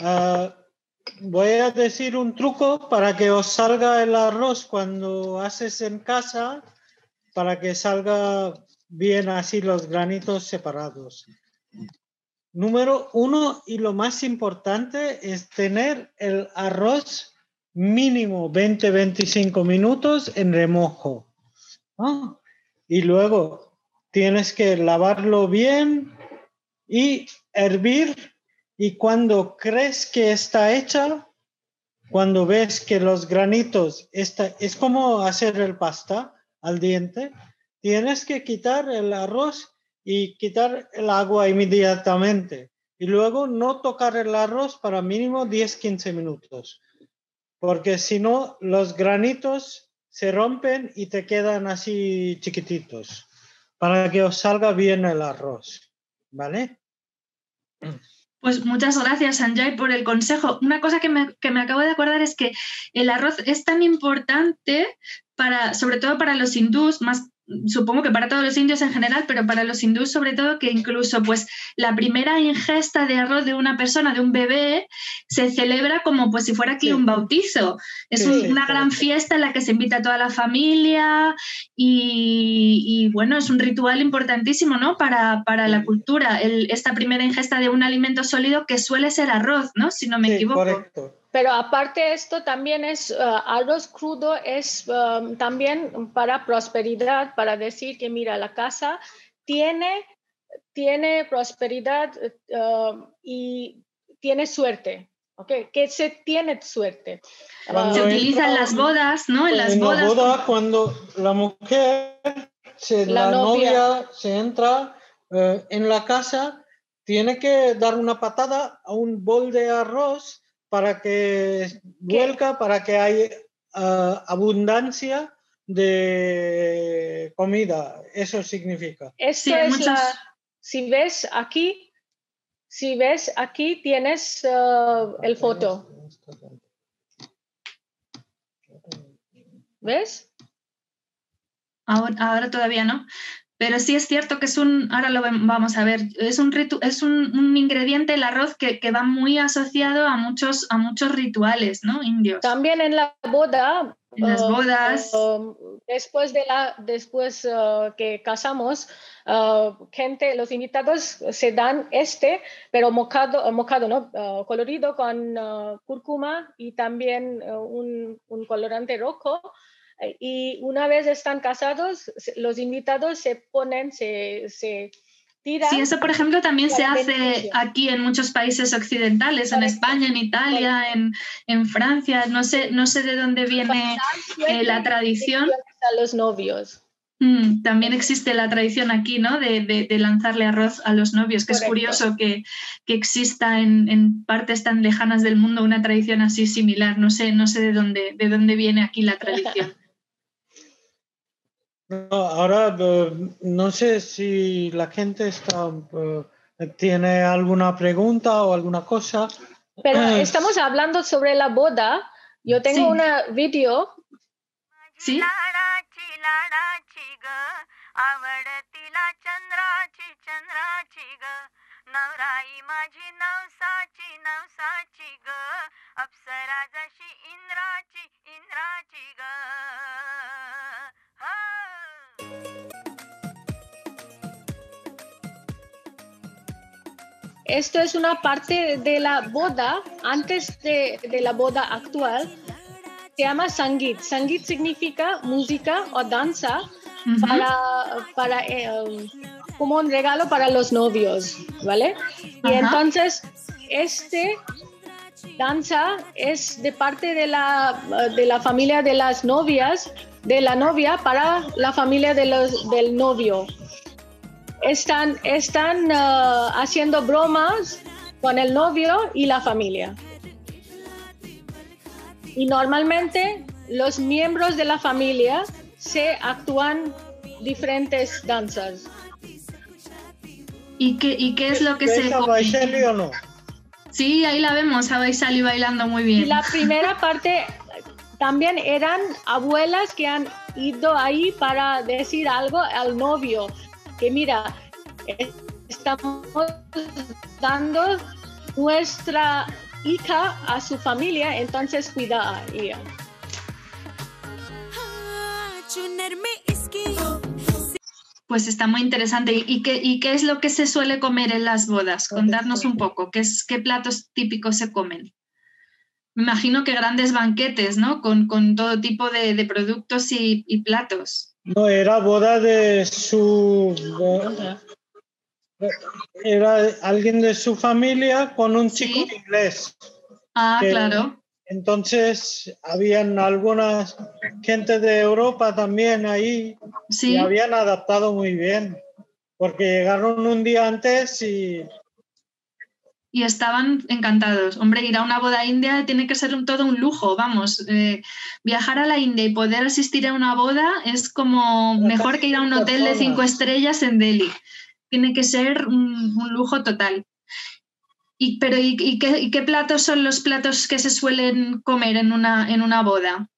Ah, voy a decir un truco para que os salga el arroz cuando haces en casa, para que salga bien así los granitos separados. Número uno y lo más importante es tener el arroz mínimo 20-25 minutos en remojo. Y luego tienes que lavarlo bien y hervir. Y cuando crees que está hecha, cuando ves que los granitos, está, es como hacer el pasta al diente, tienes que quitar el arroz y quitar el agua inmediatamente. Y luego no tocar el arroz para mínimo 10-15 minutos porque si no, los granitos se rompen y te quedan así chiquititos, para que os salga bien el arroz, ¿vale? Pues muchas gracias, Sanjay, por el consejo. Una cosa que me, que me, acabo de acordar es que el arroz es tan importante para, sobre todo para los hindús, más supongo que para todos los indios en general, pero para los hindúes sobre todo, que incluso pues la primera ingesta de arroz de una persona, de un bebé, se celebra como pues si fuera aquí un bautizo. Es una gran fiesta en la que se invita a toda la familia y, bueno, es un ritual importantísimo, ¿no? Para, para la cultura, esta primera ingesta de un alimento sólido que suele ser arroz, ¿no? Si no me equivoco. Correcto. Pero aparte esto también es, uh, arroz crudo es um, también para prosperidad, para decir que mira, la casa tiene, tiene prosperidad uh, y tiene suerte. Okay, que se tiene suerte. se utiliza en las bodas, ¿no? En las bodas. La boda, cuando la mujer, la, novia. se entra uh, en la casa, tiene que dar una patada a un bol de arroz para que vuelca, para que haya ah, abundancia de comida. Eso significa. Esto es si ves aquí, si ves aquí tienes ah, el foto. ¿Ves? Ahora, ahora, todavía no. Pero sí es cierto que es un, ahora lo vamos a ver, es un, es un, ingrediente, el arroz, que, va muy asociado a muchos, a muchos rituales ¿no? indios. También en la boda. En las um, bodas. Um, después de la, después uh, que casamos, uh, gente, los invitados se dan este, pero mocado, uh, mocado ¿no? colorido con cúrcuma y también un, un colorante rojo y una vez están casados, los invitados se ponen, se, se tiran. Sí, eso por ejemplo también se hace aquí en muchos países occidentales, en España, en Italia, en, en, Francia. No sé, no sé de dónde viene eh, la tradición. A los novios. Mm, también existe la tradición aquí, ¿no? De, de, lanzarle arroz a los novios, que es curioso que, que exista en, en, partes tan lejanas del mundo una tradición así similar. No sé, no sé de dónde, de dónde viene aquí la tradición. [LAUGHS] ahora eh, no sé si la gente está, eh, tiene alguna pregunta o alguna cosa. Pero eh, estamos hablando sobre la boda. Yo tengo un una video. Sí. Esto es una parte de la boda, antes de, la boda actual. se llama Sangit. Sangit significa música o danza para, para eh, como un regalo para los novios, ¿vale? Y entonces, este danza es de parte de la, de la familia de las novias, de la novia para la familia de los, del novio. Están, están uh, haciendo bromas con el novio y la familia. Y normalmente los miembros de la familia se actúan diferentes danzas. ¿Y qué, y qué es lo que se... ¿A o no? Sí, ahí la vemos, a Baisali bailando muy bien. Y la primera [LAUGHS] parte también eran abuelas que han ido ahí para decir algo al novio, que mira, estamos dando nuestra hija a su familia, entonces cuida a ella. Pues está muy interesante. ¿Y qué, ¿Y qué es lo que se suele comer en las bodas? Contarnos un poco, ¿qué, es, qué platos típicos se comen? Me imagino que grandes banquetes, ¿no? Con, todo tipo de, productos y, platos. No, era boda de su... Era alguien de su familia con un chico inglés. Ah, claro. Entonces, habían algunas gente de Europa también ahí ¿Sí? y habían adaptado muy bien, porque llegaron un día antes y... Y estaban encantados. Hombre, ir a una boda india tiene que ser un, todo un lujo, vamos. Eh, viajar a la India y poder asistir a una boda es como mejor que ir a un hotel de cinco estrellas en Delhi. Tiene que ser un lujo total. Y, pero, ¿y, qué, platos son los platos que se suelen comer en una, en una boda?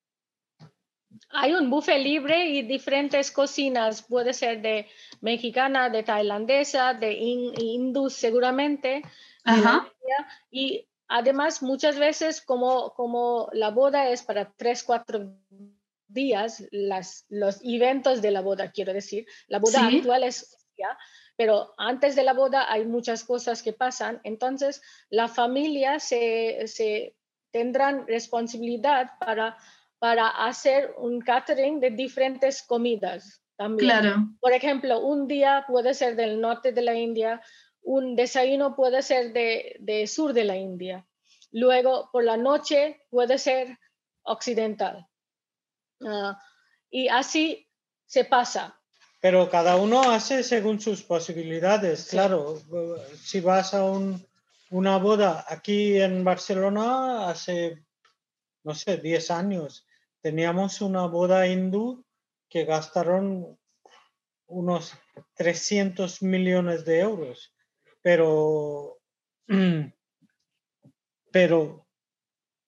Hay un buffet libre y diferentes cocinas, puede ser de mexicana, de tailandesa, de hindú seguramente. y además muchas veces como, como la boda es para tres, cuatro días, las, los eventos de la boda, quiero decir, la boda actual es ya, pero antes de la boda hay muchas cosas que pasan, entonces la familia se, se tendrán responsabilidad para, para hacer un catering de diferentes comidas también. Claro. Por ejemplo, un día puede ser del norte de la India, un desayuno puede ser de, de sur de la India. Luego, por la noche, puede ser occidental. Ah, y así se pasa. Pero cada uno hace según sus posibilidades. Claro, si vas a una boda aquí en Barcelona hace, no sé, 10 años, teníamos una boda hindú que gastaron unos 300 millones de euros. Pero, [CLEARS THROAT] pero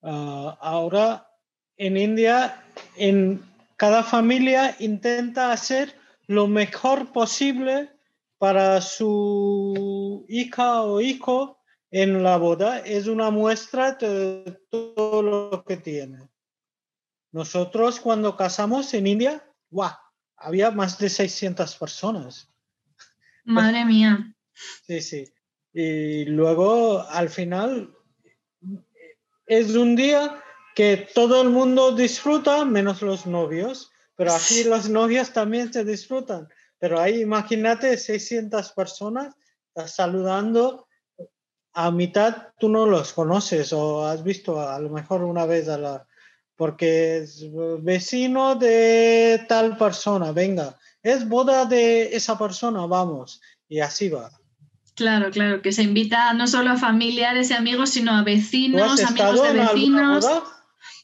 ah, ahora en India, en cada familia intenta hacer lo mejor posible para su hija o hijo en la boda. Es una muestra de todo lo que tiene. Nosotros cuando casamos en India, ¡guau! Había más de 600 personas. Madre mía. Sí, sí. Y luego al final es un día que todo el mundo disfruta, menos los novios pero aquí los novios también se disfrutan. Pero ahí imagínate 600 personas saludando a mitad tú no los conoces o has visto a lo mejor una vez a la porque es vecino de tal persona, venga, es boda de esa persona, vamos, y así va. Claro, claro, que se invita no solo a familiares y amigos, sino a vecinos, amigos de vecinos.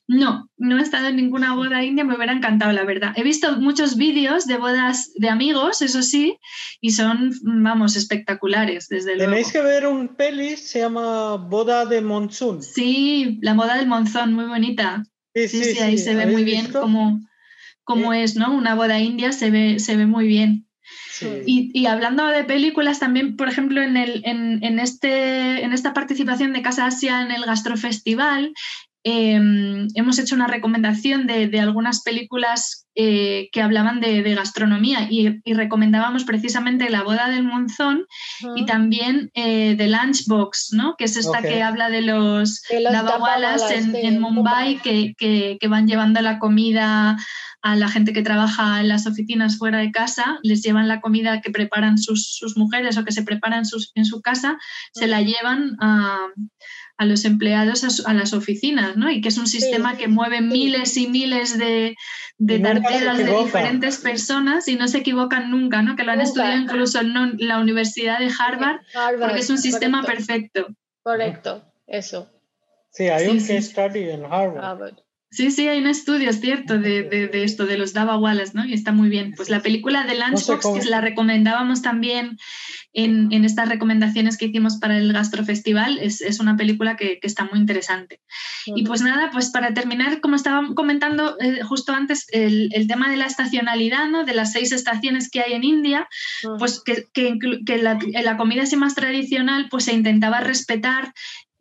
No, no he estado en ninguna boda india, me hubiera encantado, la verdad. He visto muchos vídeos de bodas de amigos, eso sí, y son, vamos, espectaculares, desde luego. Tenéis que ver un peli, se llama Boda de Monzón. Sí, la boda del monzón, muy bonita. Sí, sí, ahí se ve muy bien cómo, es, ¿no? Una boda india se ve, se ve muy bien. Y, hablando de películas, también, por ejemplo, en, el, en, este, en esta participación de Casa Asia en el Gastrofestival, Em, hemos hecho una recomendación de, algunas películas eh, que hablaban de, gastronomía y, recomendábamos precisamente La boda del monzón y también eh, The Lunchbox, ¿no? que es esta que habla de los, de en, Mumbai, Que, que, van llevando la comida a la gente que trabaja en las oficinas fuera de casa, les llevan la comida que preparan sus, mujeres o que se preparan en su casa, se la llevan a, los empleados a, las oficinas, ¿no? Y que es un sistema que mueve miles y miles de, de tarjetas de diferentes personas y no se equivocan nunca, ¿no? Que lo han estudiado incluso en la Universidad de Harvard, porque es un sistema perfecto. Correcto, eso. Sí, hay un case study en Harvard. Sí, sí, hay un estudio, es cierto, de, esto, de los Dava Wallace, ¿no? Y está muy bien. Pues la película de Lunchbox, que la recomendábamos también en, estas recomendaciones que hicimos para el Gastrofestival, es, es una película que, está muy interesante. Y pues nada, pues para terminar, como estaba comentando eh, justo antes, el, tema de la estacionalidad, ¿no? De las seis estaciones que hay en India, pues que, que, la, la comida así más tradicional, pues se intentaba respetar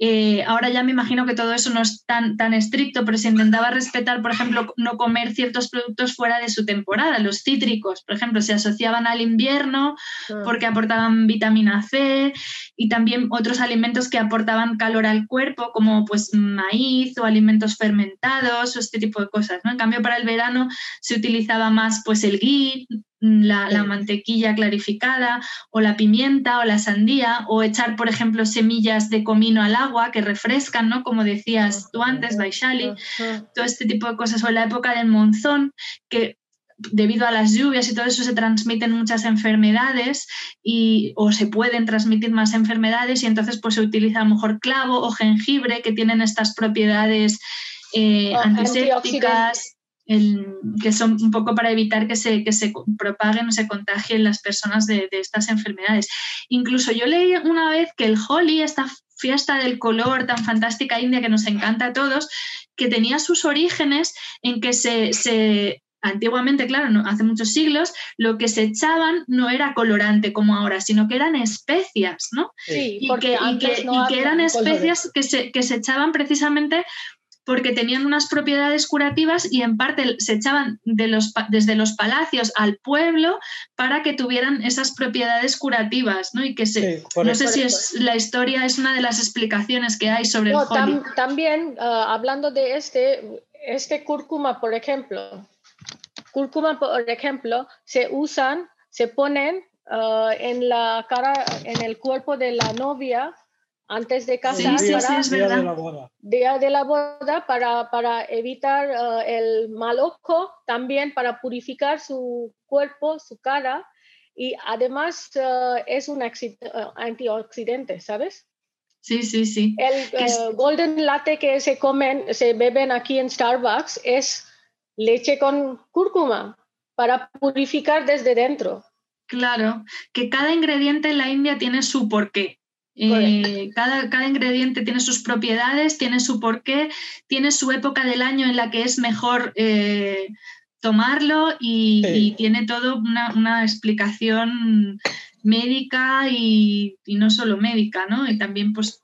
eh, ahora ya me imagino que todo eso no es tan, tan estricto, pero se intentaba respetar, por ejemplo, no comer ciertos productos fuera de su temporada. Los cítricos, por ejemplo, se asociaban al invierno ah. porque aportaban vitamina C y también otros alimentos que aportaban calor al cuerpo, como pues maíz o alimentos fermentados o este tipo de cosas. ¿no? En cambio, para el verano se utilizaba más pues el ghee, la, mantequilla clarificada o la pimienta o la sandía o echar, por ejemplo, semillas de comino al agua que refrescan, ¿no? Como decías tú antes, Baishali, todo este tipo de cosas. O en la época del monzón, que debido a las lluvias y todo eso se transmiten muchas enfermedades y, o se pueden transmitir más enfermedades y entonces pues se utiliza a lo mejor clavo o jengibre que tienen estas propiedades eh, antisépticas que son un poco para evitar que se, que se propaguen o se contagien las personas de, estas enfermedades. Incluso yo leí una vez que el Holi, esta fiesta del color tan fantástica india que nos encanta a todos, que tenía sus orígenes en que se, antiguamente, claro, no, hace muchos siglos, lo que se echaban no era colorante como ahora, sino que eran especias, ¿no? Sí, y, que, que, eran especias que se, que se echaban precisamente porque tenían unas propiedades curativas y en parte se echaban de los, desde los palacios al pueblo para que tuvieran esas propiedades curativas, ¿no? Y que se, no sé si es la historia es una de las explicaciones que hay sobre el holy. también ah, hablando de este, este cúrcuma, por ejemplo, cúrcuma, por ejemplo, se usan, se ponen ah, en la cara, en el cuerpo de la novia antes de casar, día de la boda, día de la boda para, para evitar uh, el mal ojo, también para purificar su cuerpo, su cara, y además uh, es un uh, antioxidante, ¿sabes? Sí, sí, sí. El golden latte que se comen, se beben aquí en Starbucks es leche con cúrcuma para purificar desde dentro. Claro, que cada ingrediente en la India tiene su porqué. Eh, cada, cada, ingrediente tiene sus propiedades, tiene su porqué, tiene su época del año en la que es mejor eh, tomarlo y, tiene todo una, una explicación médica y, y, no solo médica, ¿no? Y también pues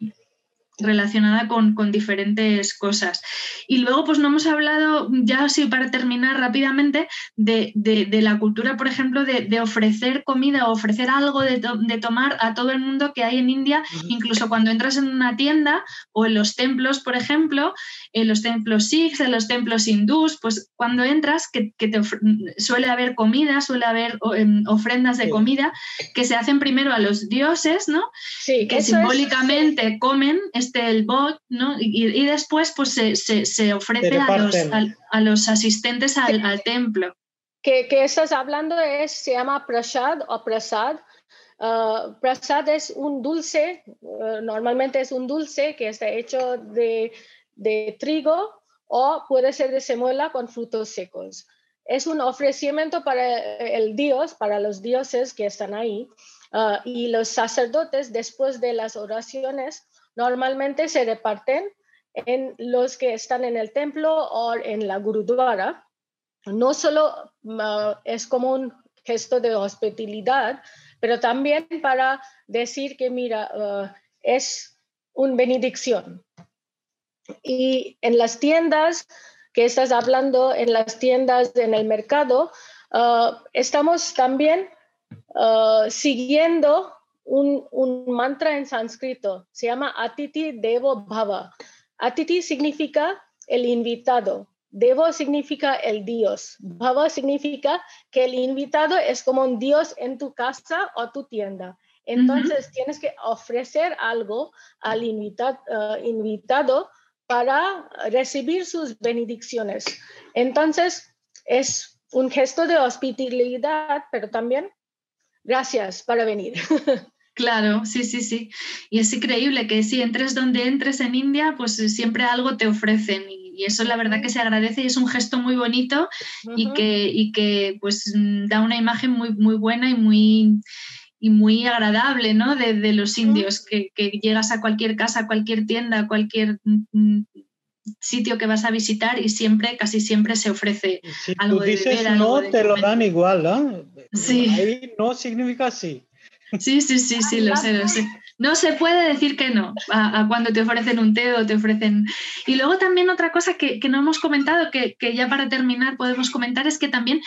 relacionada con, diferentes cosas. Y luego, pues no hemos hablado, ya así para terminar rápidamente, de, la cultura, por ejemplo, de, ofrecer comida o ofrecer algo de, tomar a todo el mundo que hay en India, incluso cuando entras en una tienda o en los templos, por ejemplo, en los templos sikhs, en los templos hindús, pues cuando entras, que, te suele haber comida, suele haber em, ofrendas de comida que se hacen primero a los dioses, ¿no? Sí, que simbólicamente comen este, el bot, ¿no? Y, después pues se, ofrece a los, a, los, asistentes al, templo. Que, que, estás hablando es, se llama prasad o prasad. Uh, prasad es un dulce, uh, normalmente es un dulce que está hecho de, de trigo o puede ser de semuela con frutos secos. Es un ofrecimiento para el dios, para los dioses que están ahí. Uh, y los sacerdotes, después de las oraciones, Normalmente se reparten en los que están en el templo o en la gurudwara. No solo ah, es como un gesto de hospitalidad, pero también para decir que, mira, ah, es una benedicción. Y en las tiendas que estás hablando en las tiendas, en el mercado, ah, estamos también siguiendo un, un, mantra en sánscrito, se llama Atiti Devo Bhava. Atiti significa el invitado, Devo significa el Dios. Bhava significa que el invitado es como un Dios en tu casa o tu tienda. Entonces tienes que ofrecer algo al uh, invitado para recibir sus benedicciones. Entonces es un gesto de hospitalidad, pero también gracias para venir. [LAUGHS] Claro, sí, sí, sí. Y es increíble que si entres donde entres en India, pues siempre algo te ofrecen y eso la verdad que se agradece y es un gesto muy bonito y, que, y que pues da una imagen muy, muy buena y muy, y muy agradable ¿no? de, los indios, que, llegas a cualquier casa, a cualquier tienda, a cualquier mm, sitio que vas a visitar y siempre, casi siempre se ofrece algo de beber, no, te lo dan igual, ¿no? Sí. Ahí no significa sí. Sí, sí, sí, sí, lo sé, lo sé. No se puede decir que no a, cuando te ofrecen un té o te ofrecen... Y luego también otra cosa que, no hemos comentado, que, que, ya para terminar podemos comentar, es que también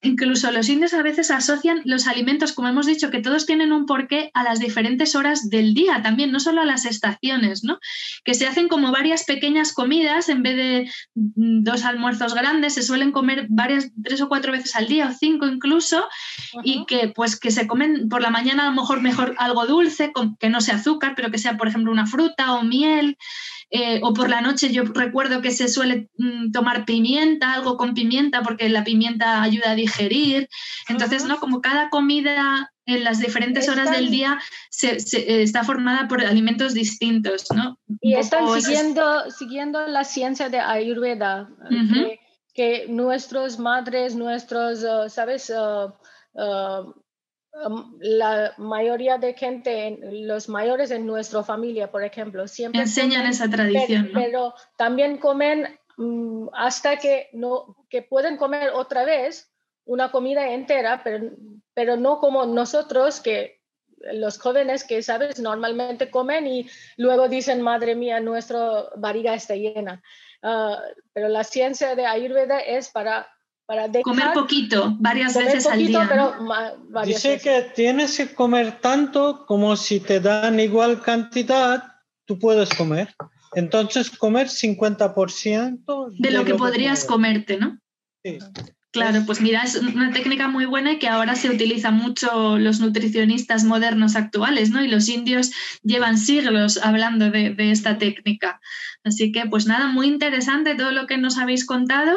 Incluso los indios a veces asocian los alimentos, como hemos dicho, que todos tienen un porqué a las diferentes horas del día también, no solo a las estaciones, ¿no? Que se hacen como varias pequeñas comidas en vez de mm, dos almuerzos grandes, se suelen comer varias, tres o cuatro veces al día o cinco incluso, y que pues que se comen por la mañana a lo mejor mejor algo dulce, que no sea azúcar, pero que sea, por ejemplo, una fruta o miel. Eh, o por la noche yo recuerdo que se suele mm, tomar pimienta, algo con pimienta, porque la pimienta ayuda a digerir. Entonces, ¿no? Como cada comida en las diferentes horas del día se, eh, está formada por alimentos distintos, ¿no? Y están siguiendo, siguiendo la ciencia de Ayurveda, que, nuestros madres, nuestros, uh, ¿sabes? Uh, uh, la mayoría de gente, los mayores en nuestra familia, por ejemplo, siempre enseñan esa tradición, pero, también comen mm, hasta que no que pueden comer otra vez una comida entera, pero, pero no como nosotros que los jóvenes que sabes normalmente comen y luego dicen madre mía nuestra barriga está llena. Ah, pero la ciencia de Ayurveda es para comer poquito, varias veces al día. Dice que tienes que comer tanto como si te dan igual cantidad, tú puedes comer. Entonces, comer 50% de, lo, que, podrías comerte, ¿no? Sí. Claro, pues mira, es una técnica muy buena y que ahora se utiliza mucho los nutricionistas modernos actuales, ¿no? Y los indios llevan siglos hablando de, esta técnica. Así que, pues nada, muy interesante todo lo que nos habéis contado,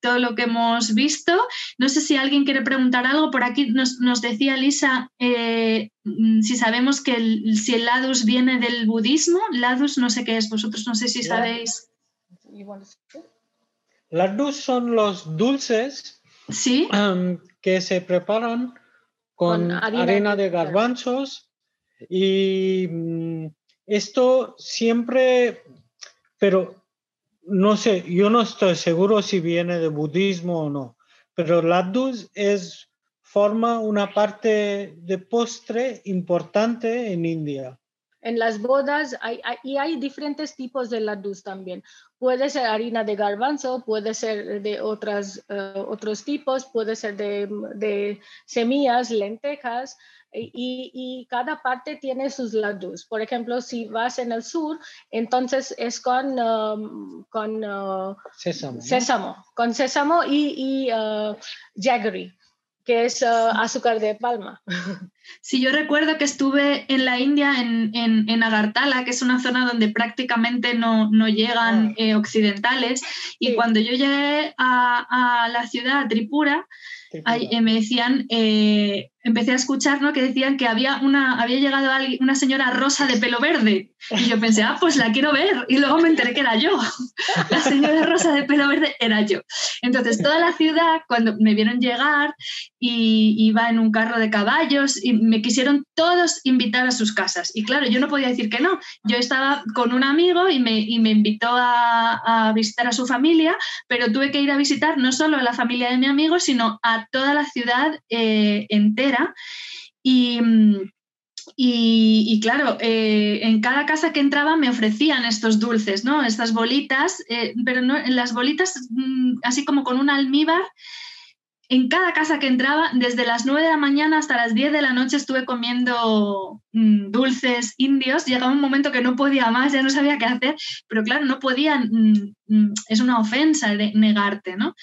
todo lo que hemos visto. No sé si alguien quiere preguntar algo. Por aquí nos, decía Lisa eh, mm, si sabemos que el, si el ladus viene del budismo. Ladus no sé qué es, vosotros no sé si sabéis. Ladus son los dulces ¿Sí? que se preparan con, harina, de garbanzos y mm, esto siempre, pero no sé, yo no estoy seguro si viene de budismo o no, pero ladus es forma una parte de postre importante en India en las bodas hay, y hay diferentes tipos de ladus también. Puede ser harina de garbanzo, puede ser de otras, eh, otros tipos, puede ser de, semillas, lentejas, y, cada parte tiene sus ladus. Por ejemplo, si vas en el sur, entonces es con, um, con uh, sésamo, con sésamo y, y uh, jaggery que es uh, azúcar de palma. [LAUGHS] Sí, yo recuerdo que estuve en la India, en, en, Agartala, que es una zona donde prácticamente no, llegan ah. eh, occidentales, y cuando yo llegué a, a la ciudad, Tripura, eh, me decían, eh, empecé a escuchar ¿no? que decían que había, una, había llegado una señora rosa de pelo verde. Y yo pensé, ah, pues la quiero ver. Y luego me enteré que era yo. [LAUGHS] La señora rosa de pelo verde era yo. Entonces, toda la ciudad, cuando me vieron llegar y iba en un carro de caballos, y me quisieron todos invitar a sus casas. Y claro, yo no podía decir que no. Yo estaba con un amigo y me, y me invitó a, visitar a su familia, pero tuve que ir a visitar no solo a la familia de mi amigo, sino a toda la ciudad eh, entera. Y, y, y, claro, eh, en cada casa que entraba me ofrecían estos dulces, ¿no? Estas bolitas, eh, pero no, las bolitas mm, así como con un almíbar. En cada casa que entraba, desde las 9 de la mañana hasta las 10 de la noche estuve comiendo mm, dulces indios. Llegaba un momento que no podía más, ya no sabía qué hacer, pero claro, no podía, mm, es una ofensa negarte, ¿no?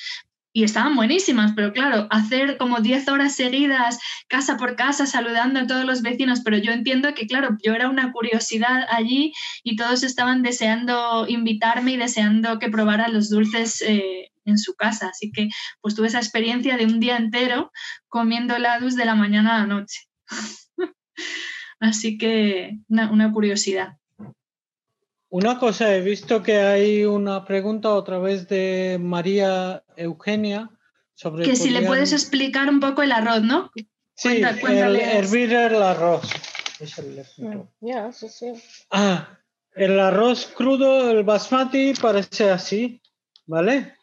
y estaban buenísimas, pero claro, hacer como 10 horas seguidas, casa por casa, saludando a todos los vecinos, pero yo entiendo que, claro, yo era una curiosidad allí y todos estaban deseando invitarme y deseando que probara los dulces eh, en su casa. Así que pues tuve esa experiencia de un día entero comiendo helados de la mañana a la noche. [LAUGHS] Así que una curiosidad. Una cosa, he visto que hay una pregunta otra vez de María Eugenia sobre... Que si le puedes explicar un poco el arroz, ¿no? Sí, el, hervir el arroz. Ya, sí, sí. Ah, el arroz crudo, el basmati, parece así, ¿vale?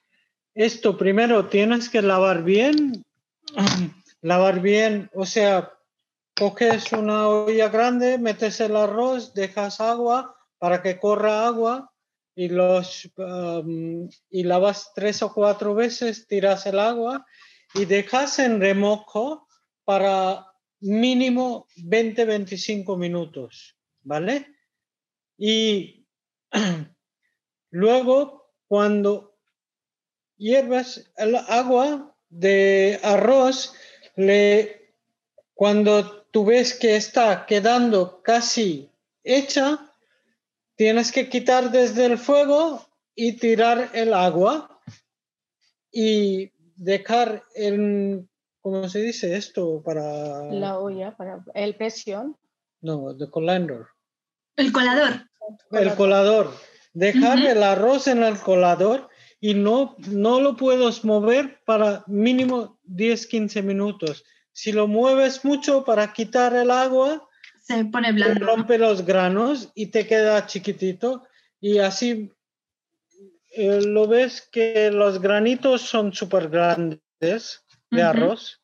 Esto primero tienes que lavar bien, [CLEARS THROAT] lavar bien, o sea, coges una olla grande, metes el arroz, dejas agua, para que corra agua y, los, um, y lavas tres o cuatro veces, tiras el agua y dejas en remojo para mínimo 20-25 minutos, ¿vale? Y [CLEARS THROAT] luego cuando hiervas el agua de arroz, le, cuando tú ves que está quedando casi hecha, tienes que quitar desde el fuego y tirar el agua y dejar en, ¿cómo se dice esto? Para... La olla, para el presión. No, the colander. El colador. El colador. Dejar el arroz en el colador y no, no lo puedes mover para mínimo 10-15 minutos. Si lo mueves mucho para quitar el agua, se pone blando. rompe los granos y te queda chiquitito y así eh, lo ves que los granitos son súper grandes de arroz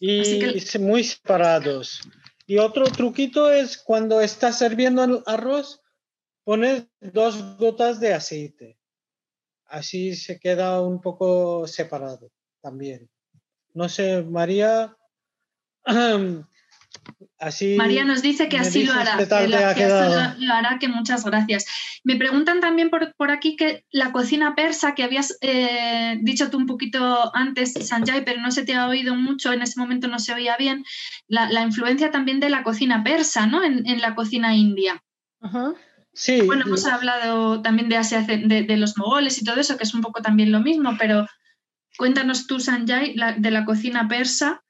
y muy separados. Y otro truquito es cuando estás sirviendo el arroz, pones dos gotas de aceite. Así se queda un poco separado también. No sé, María, [CLEARS THROAT] María nos dice que así lo hará. Que lo, hará, que muchas gracias. Me preguntan también por, aquí que la cocina persa, que habías eh, dicho tú un poquito antes, Sanjay, pero no se te ha oído mucho, en ese momento no se oía bien, la, influencia también de la cocina persa, ¿no? En, la cocina india. Sí. Bueno, hemos hablado también de Asia, de, los mogoles y todo eso, que es un poco también lo mismo, pero cuéntanos tú, Sanjay, de la cocina persa.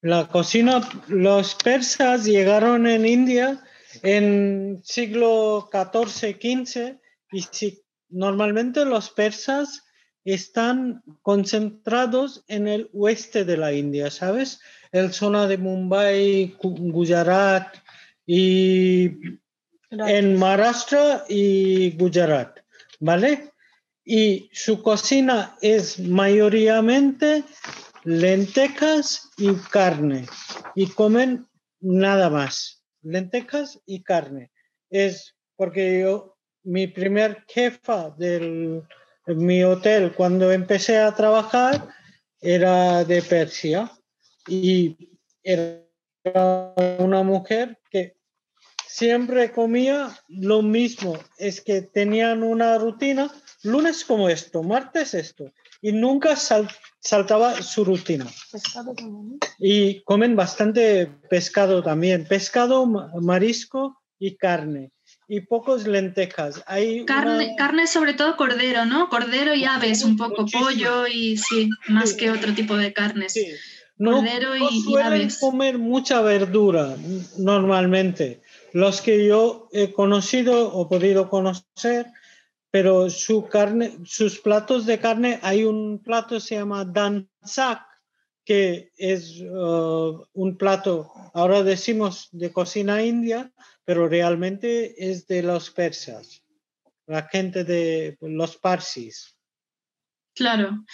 La cocina, los persas llegaron en India en siglo XIV-XV y si, normalmente los persas están concentrados en el oeste de la India, ¿sabes? El zona de Mumbai, Gujarat y en Maharashtra y Gujarat, ¿vale? Y su cocina es mayoritariamente lentejas y carne y comen nada más, lentejas y carne. Es porque yo, mi primer jefa de mi hotel cuando empecé a trabajar era de Persia y era una mujer que siempre comía lo mismo, es que tenían una rutina, lunes como esto, martes esto, y nunca saltaba su rutina. Y comen bastante pescado también, pescado, marisco y carne. Y pocos lentejas. Hay carne, carne sobre todo cordero, ¿no? Cordero y aves, un poco pollo y sí, más que otro tipo de carnes. cordero y, suelen comer mucha verdura normalmente. Los que yo he conocido o podido conocer pero su carne, sus platos de carne, hay un plato que se llama dansak, que es uh, un plato, ahora decimos de cocina india, pero realmente es de los persas, la gente de los parsis. Claro.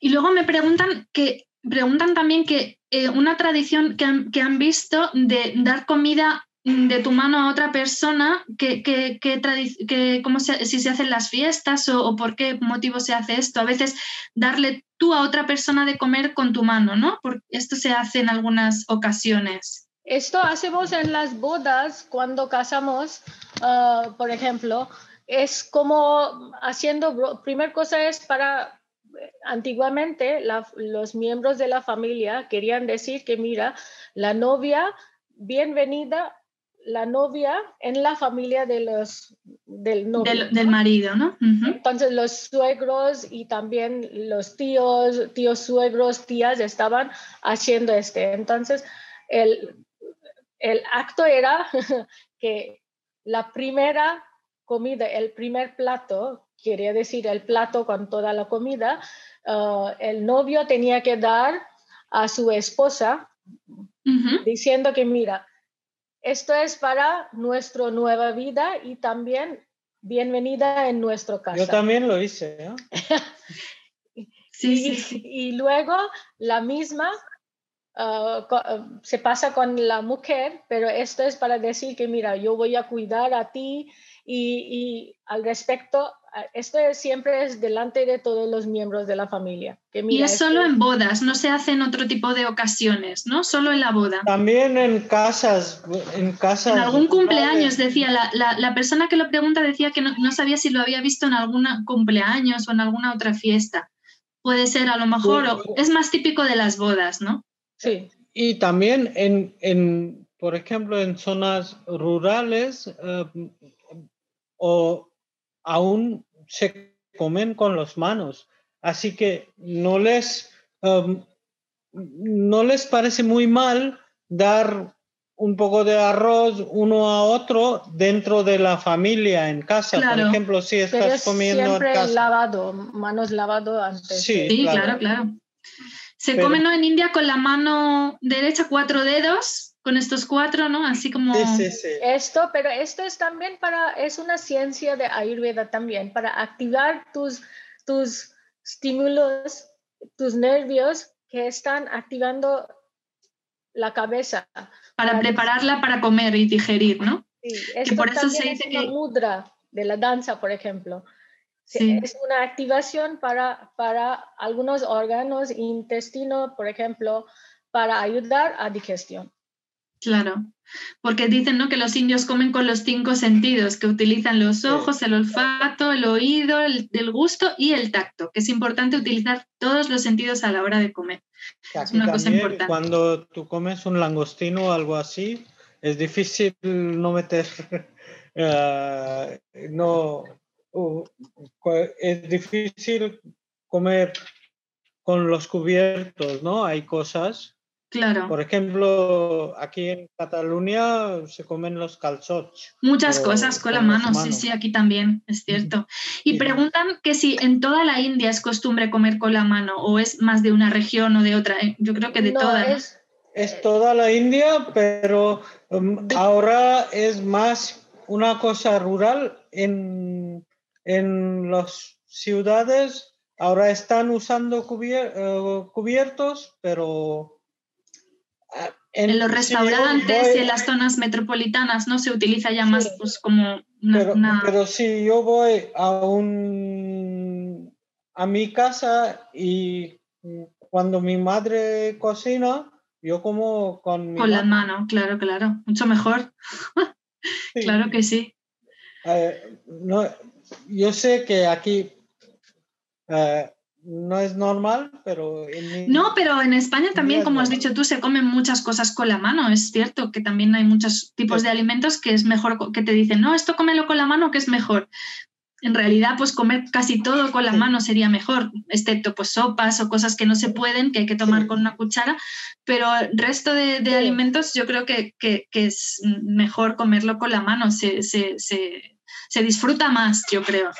Y luego me preguntan que preguntan también que eh, una tradición que han, que han, visto de dar comida de tu mano a otra persona, que, que, que, cómo si se hacen las fiestas o, por qué motivo se hace esto. A veces darle tú a otra persona de comer con tu mano, ¿no? Porque esto se hace en algunas ocasiones. Esto hacemos en las bodas cuando casamos, ah, por ejemplo. Es como haciendo, primer cosa es para antiguamente los miembros de la familia querían decir que mira, la novia, bienvenida la novia en la familia de los, del novio. Del, marido, ¿no? Entonces los suegros y también los tíos, tíos suegros, tías estaban haciendo este. Entonces el, el acto era [LAUGHS] que la primera comida, el primer plato quería decir el plato con toda la comida, ah, el novio tenía que dar a su esposa diciendo que mira, esto es para nuestra nueva vida y también bienvenida en nuestro casa. Yo también lo hice. [LAUGHS] sí, sí, Y luego la misma ah, ah, se pasa con la mujer, pero esto es para decir que mira, yo voy a cuidar a ti y, y al respecto esto siempre es delante de todos los miembros de la familia. y es solo en bodas, no se hace en otro tipo de ocasiones, ¿no? Solo en la boda. También en casas, en casas. En algún cumpleaños, decía, la, persona que lo pregunta decía que no, sabía si lo había visto en algún cumpleaños o en alguna otra fiesta. Puede ser a lo mejor, es más típico de las bodas, ¿no? Sí. Y también en, en por ejemplo, en zonas rurales eh, o aún se comen con las manos. Así que no les, um, no les parece muy mal dar un poco de arroz uno a otro dentro de la familia en casa. Por ejemplo, si estás comiendo siempre en casa. lavado, manos lavado antes. Sí, claro, claro. Se come ¿no? en India con la mano derecha cuatro dedos con estos cuatro, ¿no? Así como... Esto, pero esto es también para, es una ciencia de Ayurveda también, para activar tus, tus estímulos, tus nervios que están activando la cabeza. Para, prepararla para comer y digerir, ¿no? Sí, esto por eso se dice es una mudra de la danza, por ejemplo. Es una activación para, para algunos órganos, intestino, por ejemplo, para ayudar a digestión. Claro, porque dicen ¿no? que los indios comen con los cinco sentidos, que utilizan los ojos, el olfato, el oído, el, gusto y el tacto, que es importante utilizar todos los sentidos a la hora de comer. Es una cosa importante. Cuando tú comes un langostino o algo así, es difícil no meter, [LAUGHS] eh, no, es difícil comer con los cubiertos, ¿no? Hay cosas Claro. Por ejemplo, aquí en Cataluña se comen los calzots. Muchas cosas con la mano, sí, sí, aquí también, es cierto. Y preguntan que si en toda la India es costumbre comer con la mano o es más de una región o de otra. Eh, yo creo que de toda. Es, es toda la India, pero um, ahora es más una cosa rural en, en las ciudades. Ahora están usando eh, cubiertos, pero en, los restaurantes y en las zonas metropolitanas no se utiliza ya más pues, como una, pero, si yo voy a un a mi casa y cuando mi madre cocina yo como con con la mano claro claro. Mucho mejor. Claro que sí. Eh, no, yo sé que aquí eh, no es normal, pero... No, pero en España también, como has dicho tú, se comen muchas cosas con la mano. Es cierto que también hay muchos tipos de alimentos que es mejor que te dicen, no, esto cómelo con la mano que es mejor. En realidad, pues comer casi todo con la mano sería mejor, excepto pues sopas o cosas que no se pueden, que hay que tomar con una cuchara, pero el resto de, alimentos yo creo que, es mejor comerlo con la mano, se, se disfruta más, yo creo.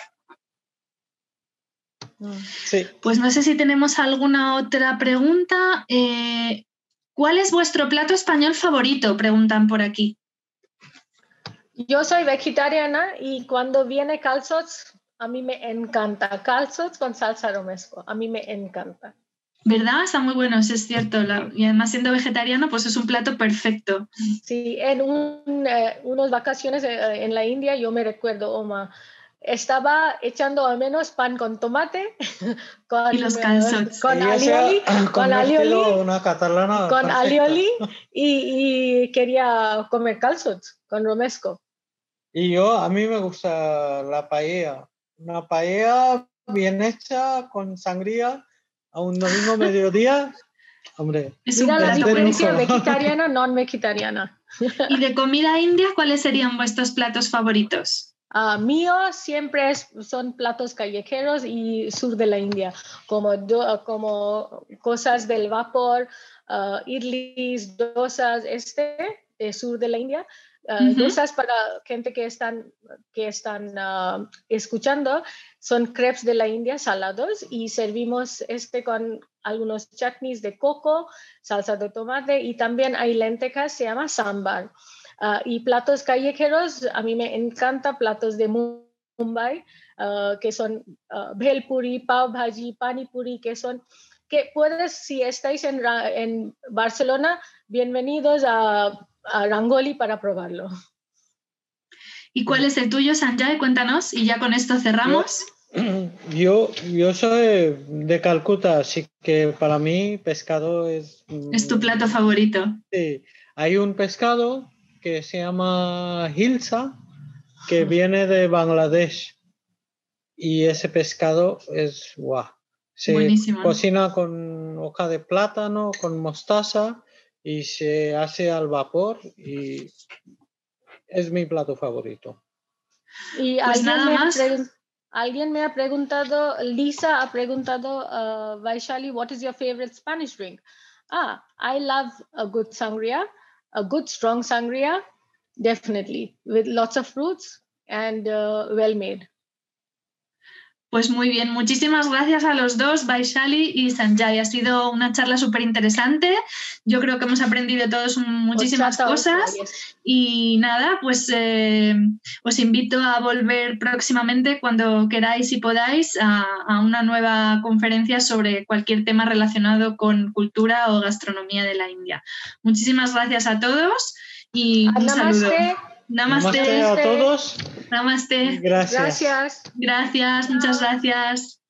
Pues no sé si tenemos alguna otra pregunta. Eh, ¿Cuál es vuestro plato español favorito? Preguntan por aquí. Yo soy vegetariana y cuando viene calzots, a mí me encanta. Calzots con salsa romesco, a mí me encanta. ¿Verdad? Está muy bueno, eso es cierto. y además siendo vegetariano, pues es un plato perfecto. Sí, en eh, unas vacaciones eh, en la India yo me recuerdo, Oma, estaba echando al menos pan con tomate, [LAUGHS] con, y los calzots. con alioli, con alioli, una catalana con alioli [LAUGHS] y, quería comer calzots con romesco. Y yo, a mí me gusta la paella, una paella bien hecha con sangría a un domingo [LAUGHS] mediodía. Hombre, es Mira la diferencia vegetariana, non vegetariana. ¿Y de comida india cuáles serían vuestros platos favoritos? Uh, mío siempre son platos callejeros y sur de la India, como, como cosas del vapor, uh, idlis, dosas, este, de sur de la India. Uh, Dosas para gente que están, que están escuchando son crepes de la India salados y servimos este con algunos chutneys de coco, salsa de tomate y también hay lentejas, se llama sambar. Ah, y platos callejeros, a mí me encanta platos de Mumbai, ah, que son uh, bhel puri, pav bhaji, pani puri, que son que puedes, si estáis en, en Barcelona, bienvenidos a, a, Rangoli para probarlo. ¿Y cuál es el tuyo, Sanjay? Cuéntanos y ya con esto cerramos. Yo, yo soy de Calcuta, así que para mí pescado es... Es tu plato favorito. Sí, hay un pescado que se llama Hilsa, que viene de Bangladesh. Y ese pescado es guau. Se cocina con hoja de plátano, con mostaza y se hace al vapor y es mi plato favorito. Y pues nada más. Alguien me ha preguntado, Lisa ha preguntado, uh, Vaishali, what is your favorite Spanish drink? Ah, I love a good sangria. A good strong sangria, definitely, with lots of fruits and uh, well made. Pues muy bien, muchísimas gracias a los dos, Vaishali y Sanjay. Ha sido una charla súper interesante. Yo creo que hemos aprendido todos muchísimas cosas. Y nada, pues eh, os invito a volver próximamente cuando queráis y podáis a, a, una nueva conferencia sobre cualquier tema relacionado con cultura o gastronomía de la India. Muchísimas gracias a todos y un saludo. Namaste. Namaste a todos. Namaste. Gracias. Gracias, muchas gracias.